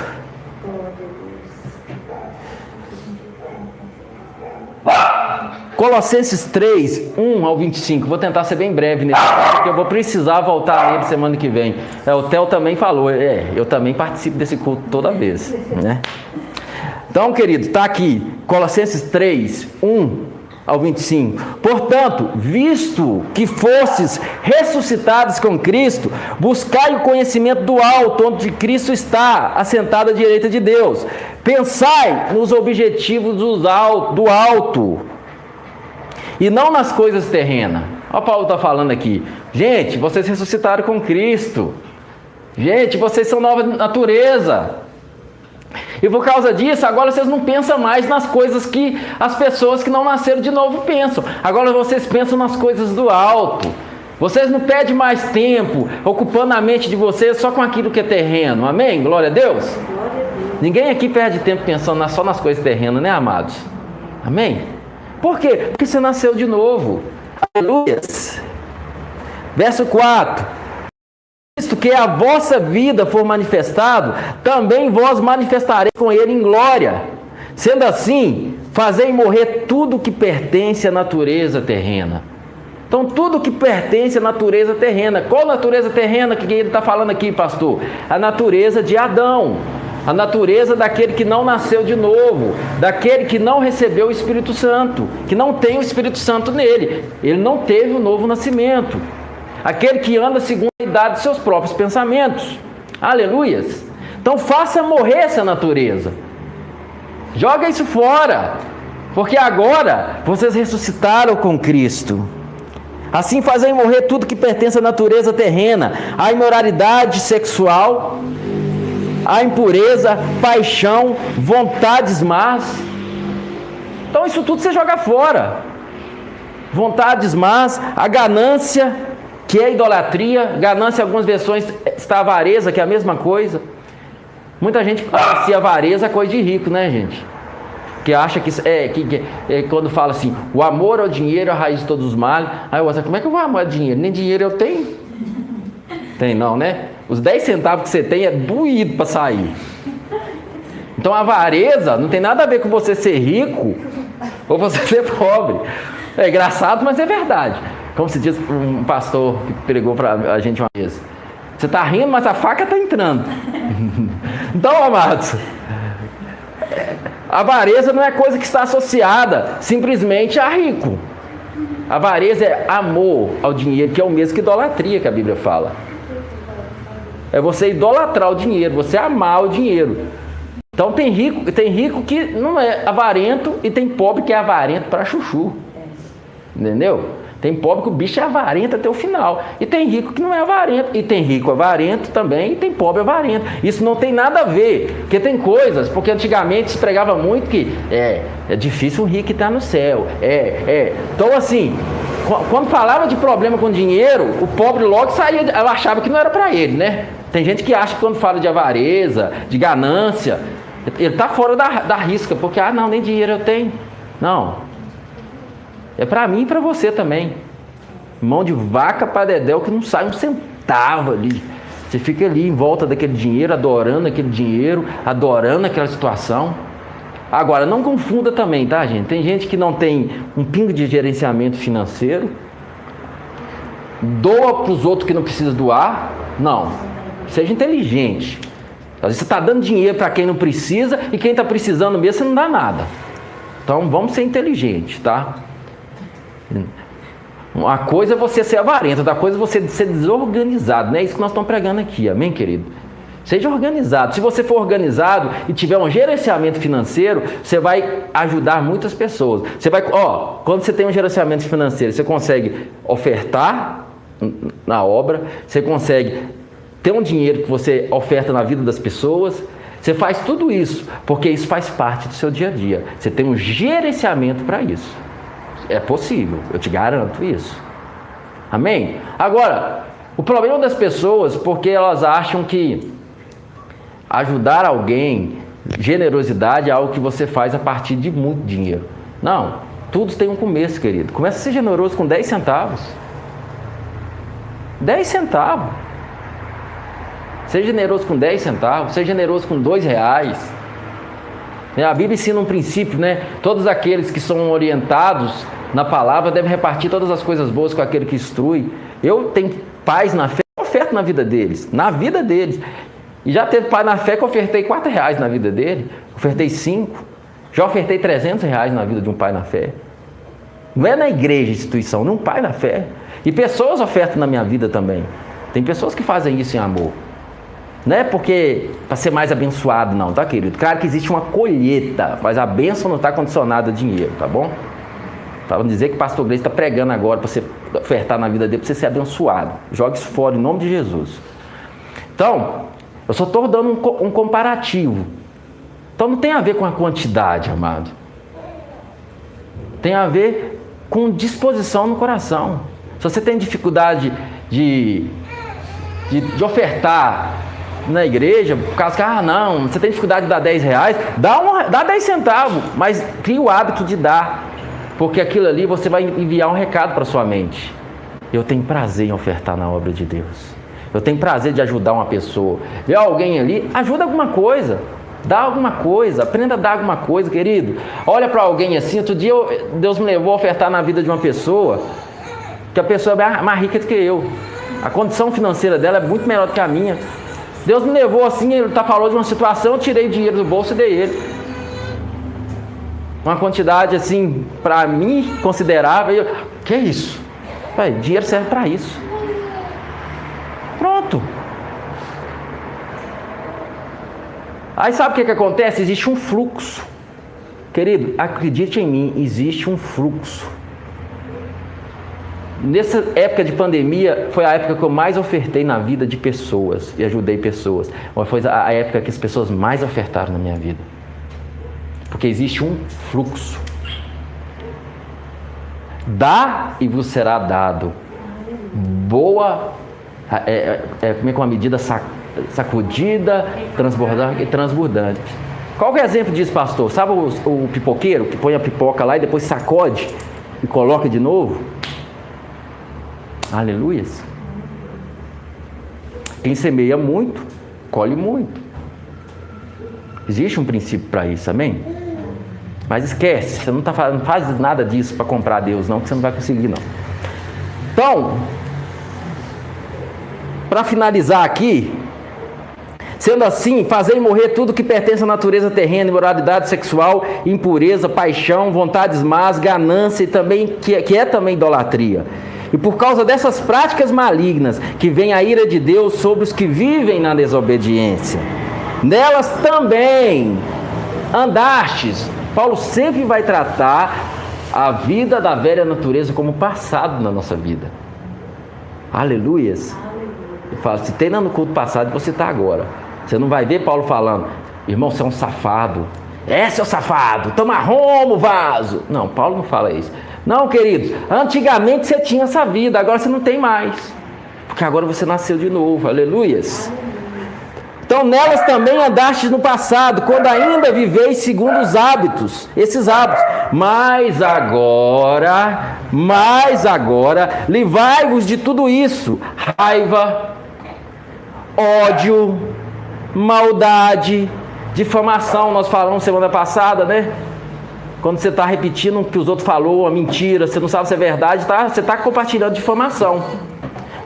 Colossenses 3, 1 ao 25. Vou tentar ser bem breve nesse porque eu vou precisar voltar nele semana que vem. É, o Theo também falou, é, eu também participo desse culto toda vez, né? Então, querido, está aqui, Colossenses 3, 1 ao 25. Portanto, visto que fostes ressuscitados com Cristo, buscai o conhecimento do alto, onde Cristo está, assentado à direita de Deus. Pensai nos objetivos do alto. e não nas coisas terrenas. Olha Paulo está falando aqui. Gente, vocês ressuscitaram com Cristo. Gente, vocês são nova natureza. E por causa disso, agora vocês não pensam mais nas coisas que as pessoas que não nasceram de novo pensam. Agora vocês pensam nas coisas do alto. Vocês não perdem mais tempo ocupando a mente de vocês só com aquilo que é terreno. Amém? Glória a Deus. Glória a Deus. Ninguém aqui perde tempo pensando só nas coisas terrenas, né, amados? Amém? Por quê? Porque você nasceu de novo. Aleluia. Verso 4. Visto que a vossa vida for manifestado, também vós manifestarei com ele em glória. Sendo assim, fazei morrer tudo que pertence à natureza terrena. Então, tudo que pertence à natureza terrena. Qual natureza terrena que ele está falando aqui, pastor? A natureza de Adão a natureza daquele que não nasceu de novo, daquele que não recebeu o Espírito Santo, que não tem o Espírito Santo nele. Ele não teve o novo nascimento. Aquele que anda segundo a idade de seus próprios pensamentos. Aleluias. Então faça morrer essa natureza. Joga isso fora. Porque agora vocês ressuscitaram com Cristo. Assim fazem morrer tudo que pertence à natureza terrena, a imoralidade sexual, a impureza, paixão, vontades más. Então isso tudo você joga fora. Vontades más, a ganância, que é idolatria, ganância algumas versões está avareza, que é a mesma coisa. Muita gente associa avareza a coisa de rico, né, gente? Que acha que, é, que, que é, quando fala assim, o amor ao dinheiro é a raiz de todos os males. Aí você, como é que eu vou amar dinheiro? Nem dinheiro eu tenho. Tem não, né? Os 10 centavos que você tem é doído para sair. Então a avareza não tem nada a ver com você ser rico ou você ser pobre. É engraçado, mas é verdade. Como se diz um pastor que pregou para a gente uma vez. Você está rindo, mas a faca está entrando. então, amados, a avareza não é coisa que está associada simplesmente a rico. A avareza é amor ao dinheiro, que é o mesmo que idolatria que a Bíblia fala. É você idolatrar o dinheiro, você amar o dinheiro. Então tem rico, tem rico que não é avarento e tem pobre que é avarento para chuchu. Entendeu? Tem pobre que o bicho é avarento até o final. E tem rico que não é avarento. E tem rico avarento também, e tem pobre avarento. Isso não tem nada a ver. Porque tem coisas, porque antigamente se pregava muito que é, é difícil um rico estar no céu. É, é. Então assim, quando falava de problema com dinheiro, o pobre logo saía, ela achava que não era para ele, né? Tem gente que acha que quando fala de avareza, de ganância, ele está fora da, da risca, porque, ah, não, nem dinheiro eu tenho. Não. É para mim e para você também. Mão de vaca para dedéu que não sai um centavo ali. Você fica ali em volta daquele dinheiro, adorando aquele dinheiro, adorando aquela situação. Agora, não confunda também, tá, gente? Tem gente que não tem um pingo de gerenciamento financeiro, doa para os outros que não precisa doar. Não. Seja inteligente. Às vezes você está dando dinheiro para quem não precisa e quem está precisando mesmo você não dá nada. Então vamos ser inteligentes, tá? Uma coisa é você ser avarento, outra coisa é você ser desorganizado. Não é isso que nós estamos pregando aqui, amém, querido? Seja organizado. Se você for organizado e tiver um gerenciamento financeiro, você vai ajudar muitas pessoas. Você vai, ó, quando você tem um gerenciamento financeiro, você consegue ofertar na obra, você consegue ter um dinheiro que você oferta na vida das pessoas. Você faz tudo isso, porque isso faz parte do seu dia a dia. Você tem um gerenciamento para isso. É possível, eu te garanto isso. Amém? Agora, o problema das pessoas, porque elas acham que ajudar alguém, generosidade é algo que você faz a partir de muito dinheiro. Não, tudo tem um começo, querido. Começa a ser generoso com 10 centavos. 10 centavos. Seja generoso com 10 centavos, seja generoso com 2 reais. É, a Bíblia ensina um princípio, né? Todos aqueles que são orientados na palavra devem repartir todas as coisas boas com aquele que instrui. Eu tenho paz na fé, eu oferto na vida deles, na vida deles. E já teve pai na fé que eu ofertei 4 reais na vida dele, ofertei 5, já ofertei 300 reais na vida de um pai na fé. Não é na igreja, instituição, num pai na fé. E pessoas ofertam na minha vida também. Tem pessoas que fazem isso em amor. Não é porque para ser mais abençoado, não, tá, querido? Claro que existe uma colheita, mas a bênção não está condicionada a dinheiro, tá bom? Não dizer que o pastor Gleice está pregando agora para você ofertar na vida dele, para você ser abençoado. Jogue isso fora em nome de Jesus. Então, eu só estou dando um, um comparativo. Então não tem a ver com a quantidade, amado. Tem a ver com disposição no coração. Se você tem dificuldade de, de, de ofertar na igreja, por causa que, ah, não, você tem dificuldade de dar 10 reais, dá, uma, dá 10 centavos, mas cria o hábito de dar, porque aquilo ali você vai enviar um recado para sua mente. Eu tenho prazer em ofertar na obra de Deus. Eu tenho prazer de ajudar uma pessoa. Vê alguém ali, ajuda alguma coisa. Dá alguma coisa, aprenda a dar alguma coisa, querido. Olha para alguém assim. Outro dia eu, Deus me levou a ofertar na vida de uma pessoa, que a pessoa é mais rica do que eu. A condição financeira dela é muito melhor do que a minha. Deus me levou assim, ele tá falou de uma situação, eu tirei dinheiro do bolso e dei ele. Uma quantidade assim, para mim, considerável. Eu, que é isso? Pai, dinheiro serve para isso. Pronto. Aí sabe o que, que acontece? Existe um fluxo. Querido, acredite em mim, existe um fluxo. Nessa época de pandemia, foi a época que eu mais ofertei na vida de pessoas e ajudei pessoas. Foi a época que as pessoas mais ofertaram na minha vida. Porque existe um fluxo. Dá e vos será dado. Boa, é, é, é como é que é uma medida sacudida, transbordante e transbordante. Qual é o exemplo disso, pastor? Sabe o, o pipoqueiro que põe a pipoca lá e depois sacode e coloca de novo? Aleluias. Quem semeia muito, colhe muito. Existe um princípio para isso, amém? Mas esquece, você não, tá, não faz nada disso para comprar Deus, não, que você não vai conseguir, não. Então, para finalizar aqui, Sendo assim, fazei morrer tudo que pertence à natureza terrena, imoralidade sexual, impureza, paixão, vontades más, ganância e também que, que é também idolatria. E por causa dessas práticas malignas que vem a ira de Deus sobre os que vivem na desobediência. Nelas também andastes. Paulo sempre vai tratar a vida da velha natureza como passado na nossa vida. Aleluias. Ele fala, se tem no culto passado, você está agora. Você não vai ver Paulo falando, irmão, você é um safado. É, seu safado, toma romo, vaso. Não, Paulo não fala isso. Não, queridos, antigamente você tinha essa vida, agora você não tem mais. Porque agora você nasceu de novo, aleluias. Então nelas também andastes no passado, quando ainda viveis segundo os hábitos, esses hábitos. Mas agora, mas agora, livrai-vos de tudo isso: raiva, ódio, maldade, difamação, nós falamos semana passada, né? Quando você está repetindo o que os outros falou, a mentira, você não sabe se é verdade, tá? você está compartilhando difamação.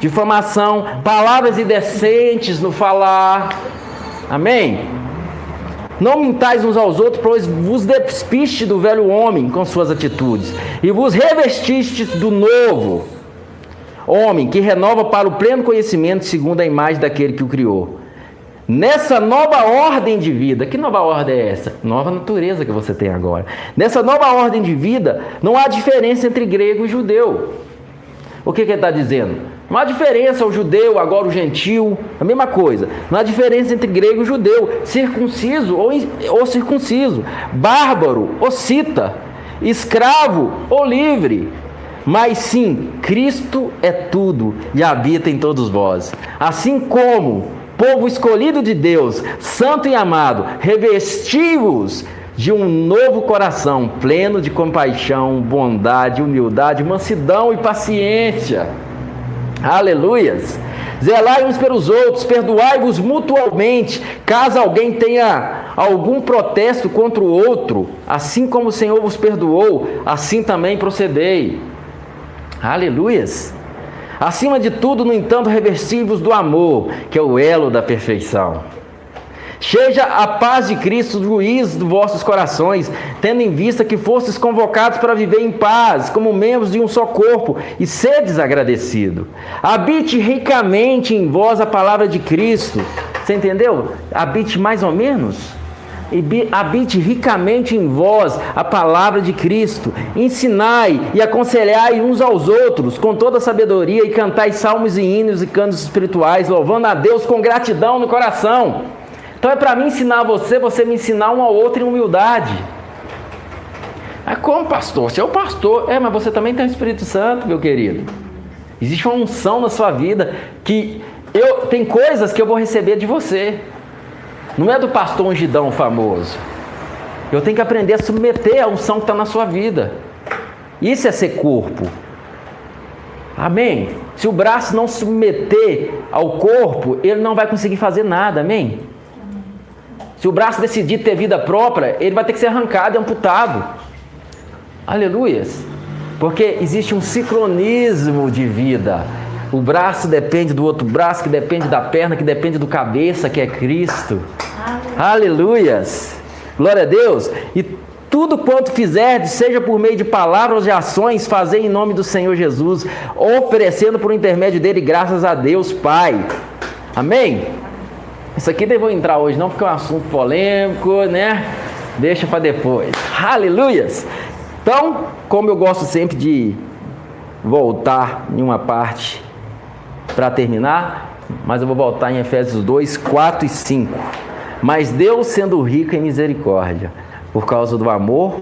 Difamação, palavras indecentes no falar. Amém? Não mintais uns aos outros, pois vos despiste do velho homem com suas atitudes, e vos revestiste do novo homem, que renova para o pleno conhecimento segundo a imagem daquele que o criou Nessa nova ordem de vida, que nova ordem é essa? Nova natureza que você tem agora. Nessa nova ordem de vida, não há diferença entre grego e judeu. O que, que ele está dizendo? Não há diferença o judeu, agora o gentil, a mesma coisa. Não há diferença entre grego e judeu, circunciso ou, ou circunciso, bárbaro ou cita, escravo ou livre. Mas sim, Cristo é tudo e habita em todos vós. Assim como povo escolhido de Deus, santo e amado, revesti-vos de um novo coração, pleno de compaixão, bondade, humildade, mansidão e paciência. Aleluias! Zelai uns pelos outros, perdoai-vos mutualmente, caso alguém tenha algum protesto contra o outro, assim como o Senhor vos perdoou, assim também procedei. Aleluias! Acima de tudo, no entanto, revestivos do amor, que é o elo da perfeição. Seja a paz de Cristo juiz dos vossos corações, tendo em vista que fostes convocados para viver em paz, como membros de um só corpo, e sedes agradecido. Habite ricamente em vós a palavra de Cristo. Você entendeu? Habite mais ou menos. habite ricamente em vós a palavra de Cristo. Ensinai e aconselhai uns aos outros com toda sabedoria e cantai salmos e hinos e cantos espirituais, louvando a Deus com gratidão no coração. Então é para mim ensinar você, você me ensinar um ao outro em humildade. É como pastor? Você é o pastor. É, mas você também tem o Espírito Santo, meu querido. Existe uma unção na sua vida que eu tem coisas que eu vou receber de você. Não é do pastor ungidão famoso. Eu tenho que aprender a submeter a unção que está na sua vida. Isso é ser corpo. Amém? Se o braço não submeter ao corpo, ele não vai conseguir fazer nada. Amém? Se o braço decidir ter vida própria, ele vai ter que ser arrancado e amputado. Aleluias. Porque existe um sincronismo de vida. O braço depende do outro braço, que depende da perna, que depende do cabeça, que é Cristo. Aleluias. Glória a Deus. E tudo quanto fizerdes, seja por meio de palavras ou de ações, fazer em nome do Senhor Jesus, oferecendo por intermédio dele graças a Deus Pai. Amém? Isso aqui devo entrar hoje não porque é um assunto polêmico, né? Deixa para depois. Aleluias. Então, como eu gosto sempre de voltar em uma parte para terminar, mas eu vou voltar em Efésios 2, 4 e 5. Mas Deus, sendo rico em misericórdia, por causa do amor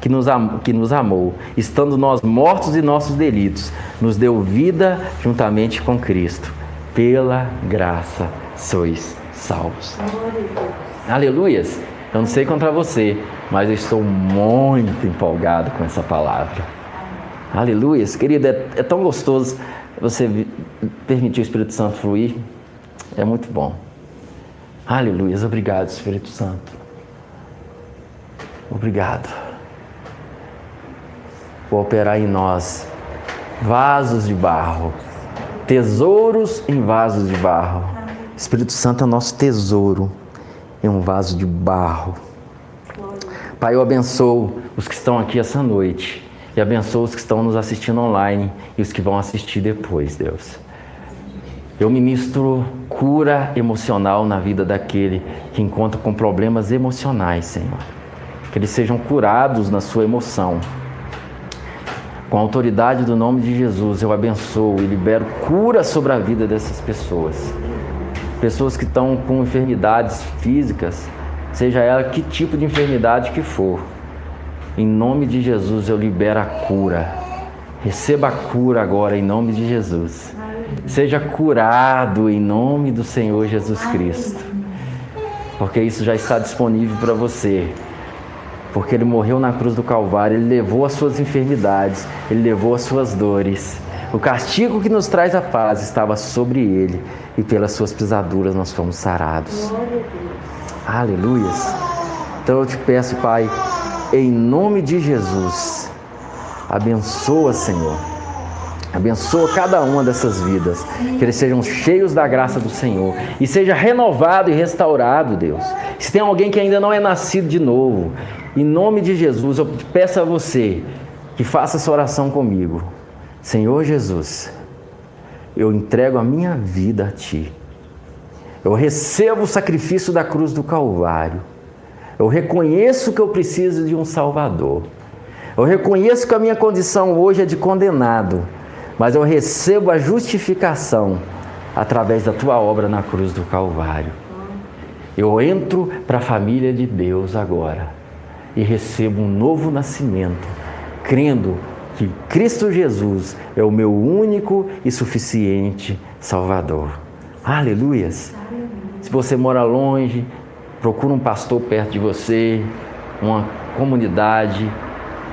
que nos, am que nos amou, estando nós mortos em nossos delitos, nos deu vida juntamente com Cristo. Pela graça sois salvos. Aleluias. Eu não sei contra você, mas eu estou muito empolgado com essa palavra. Aleluias. Querido, é, é tão gostoso você permitir o Espírito Santo fluir. É muito bom. Aleluia. Obrigado, Espírito Santo. Obrigado. Por operar em nós vasos de barro, tesouros em vasos de barro. Espírito Santo é nosso tesouro em um vaso de barro. Pai, eu abençoo os que estão aqui essa noite e abençoo os que estão nos assistindo online e os que vão assistir depois, Deus. Eu ministro cura emocional na vida daquele que encontra com problemas emocionais, Senhor. Que eles sejam curados na sua emoção. Com a autoridade do nome de Jesus, eu abençoo e libero cura sobre a vida dessas pessoas. Pessoas que estão com enfermidades físicas, seja ela que tipo de enfermidade que for. Em nome de Jesus, eu libero a cura. Receba a cura agora, em nome de Jesus. Seja curado em nome do Senhor Jesus Cristo. Porque isso já está disponível para você. Porque Ele morreu na cruz do Calvário, Ele levou as suas enfermidades, Ele levou as suas dores. O castigo que nos traz a paz estava sobre Ele, e pelas suas pisaduras nós fomos sarados. Aleluias. Então eu te peço, Pai, em nome de Jesus, abençoa, Senhor Abençoa cada uma dessas vidas, que eles sejam cheios da graça do Senhor e seja renovado e restaurado, Deus. Se tem alguém que ainda não é nascido de novo, em nome de Jesus, eu peço a você que faça essa oração comigo. Senhor Jesus, eu entrego a minha vida a Ti. Eu recebo o sacrifício da cruz do Calvário. Eu reconheço que eu preciso de um Salvador. Eu reconheço que a minha condição hoje é de condenado mas eu recebo a justificação através da tua obra na cruz do Calvário. Eu entro para a família de Deus agora e recebo um novo nascimento, crendo que Cristo Jesus é o meu único e suficiente Salvador. Aleluias! Se você mora longe, procura um pastor perto de você, uma comunidade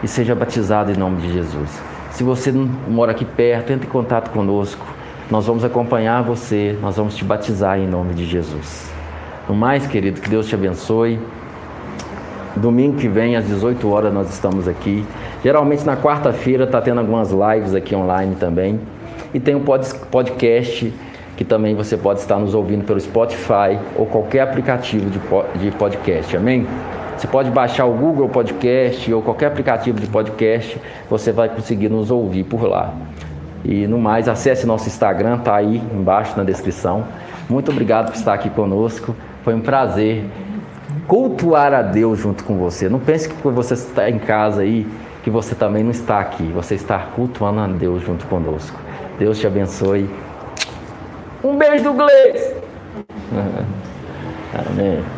e seja batizado em nome de Jesus. Se você não mora aqui perto, entre em contato conosco. Nós vamos acompanhar você, nós vamos te batizar em nome de Jesus. No mais, querido, que Deus te abençoe. Domingo que vem, às 18 horas, nós estamos aqui. Geralmente na quarta-feira está tendo algumas lives aqui online também. E tem um podcast que também você pode estar nos ouvindo pelo Spotify ou qualquer aplicativo de podcast. Amém? Você pode baixar o Google Podcast ou qualquer aplicativo de podcast, você vai conseguir nos ouvir por lá. E no mais, acesse nosso Instagram, tá aí embaixo na descrição. Muito obrigado por estar aqui conosco. Foi um prazer cultuar a Deus junto com você. Não pense que você estar em casa aí, que você também não está aqui. Você está cultuando a Deus junto conosco. Deus te abençoe. Um beijo do Gleice. Amém.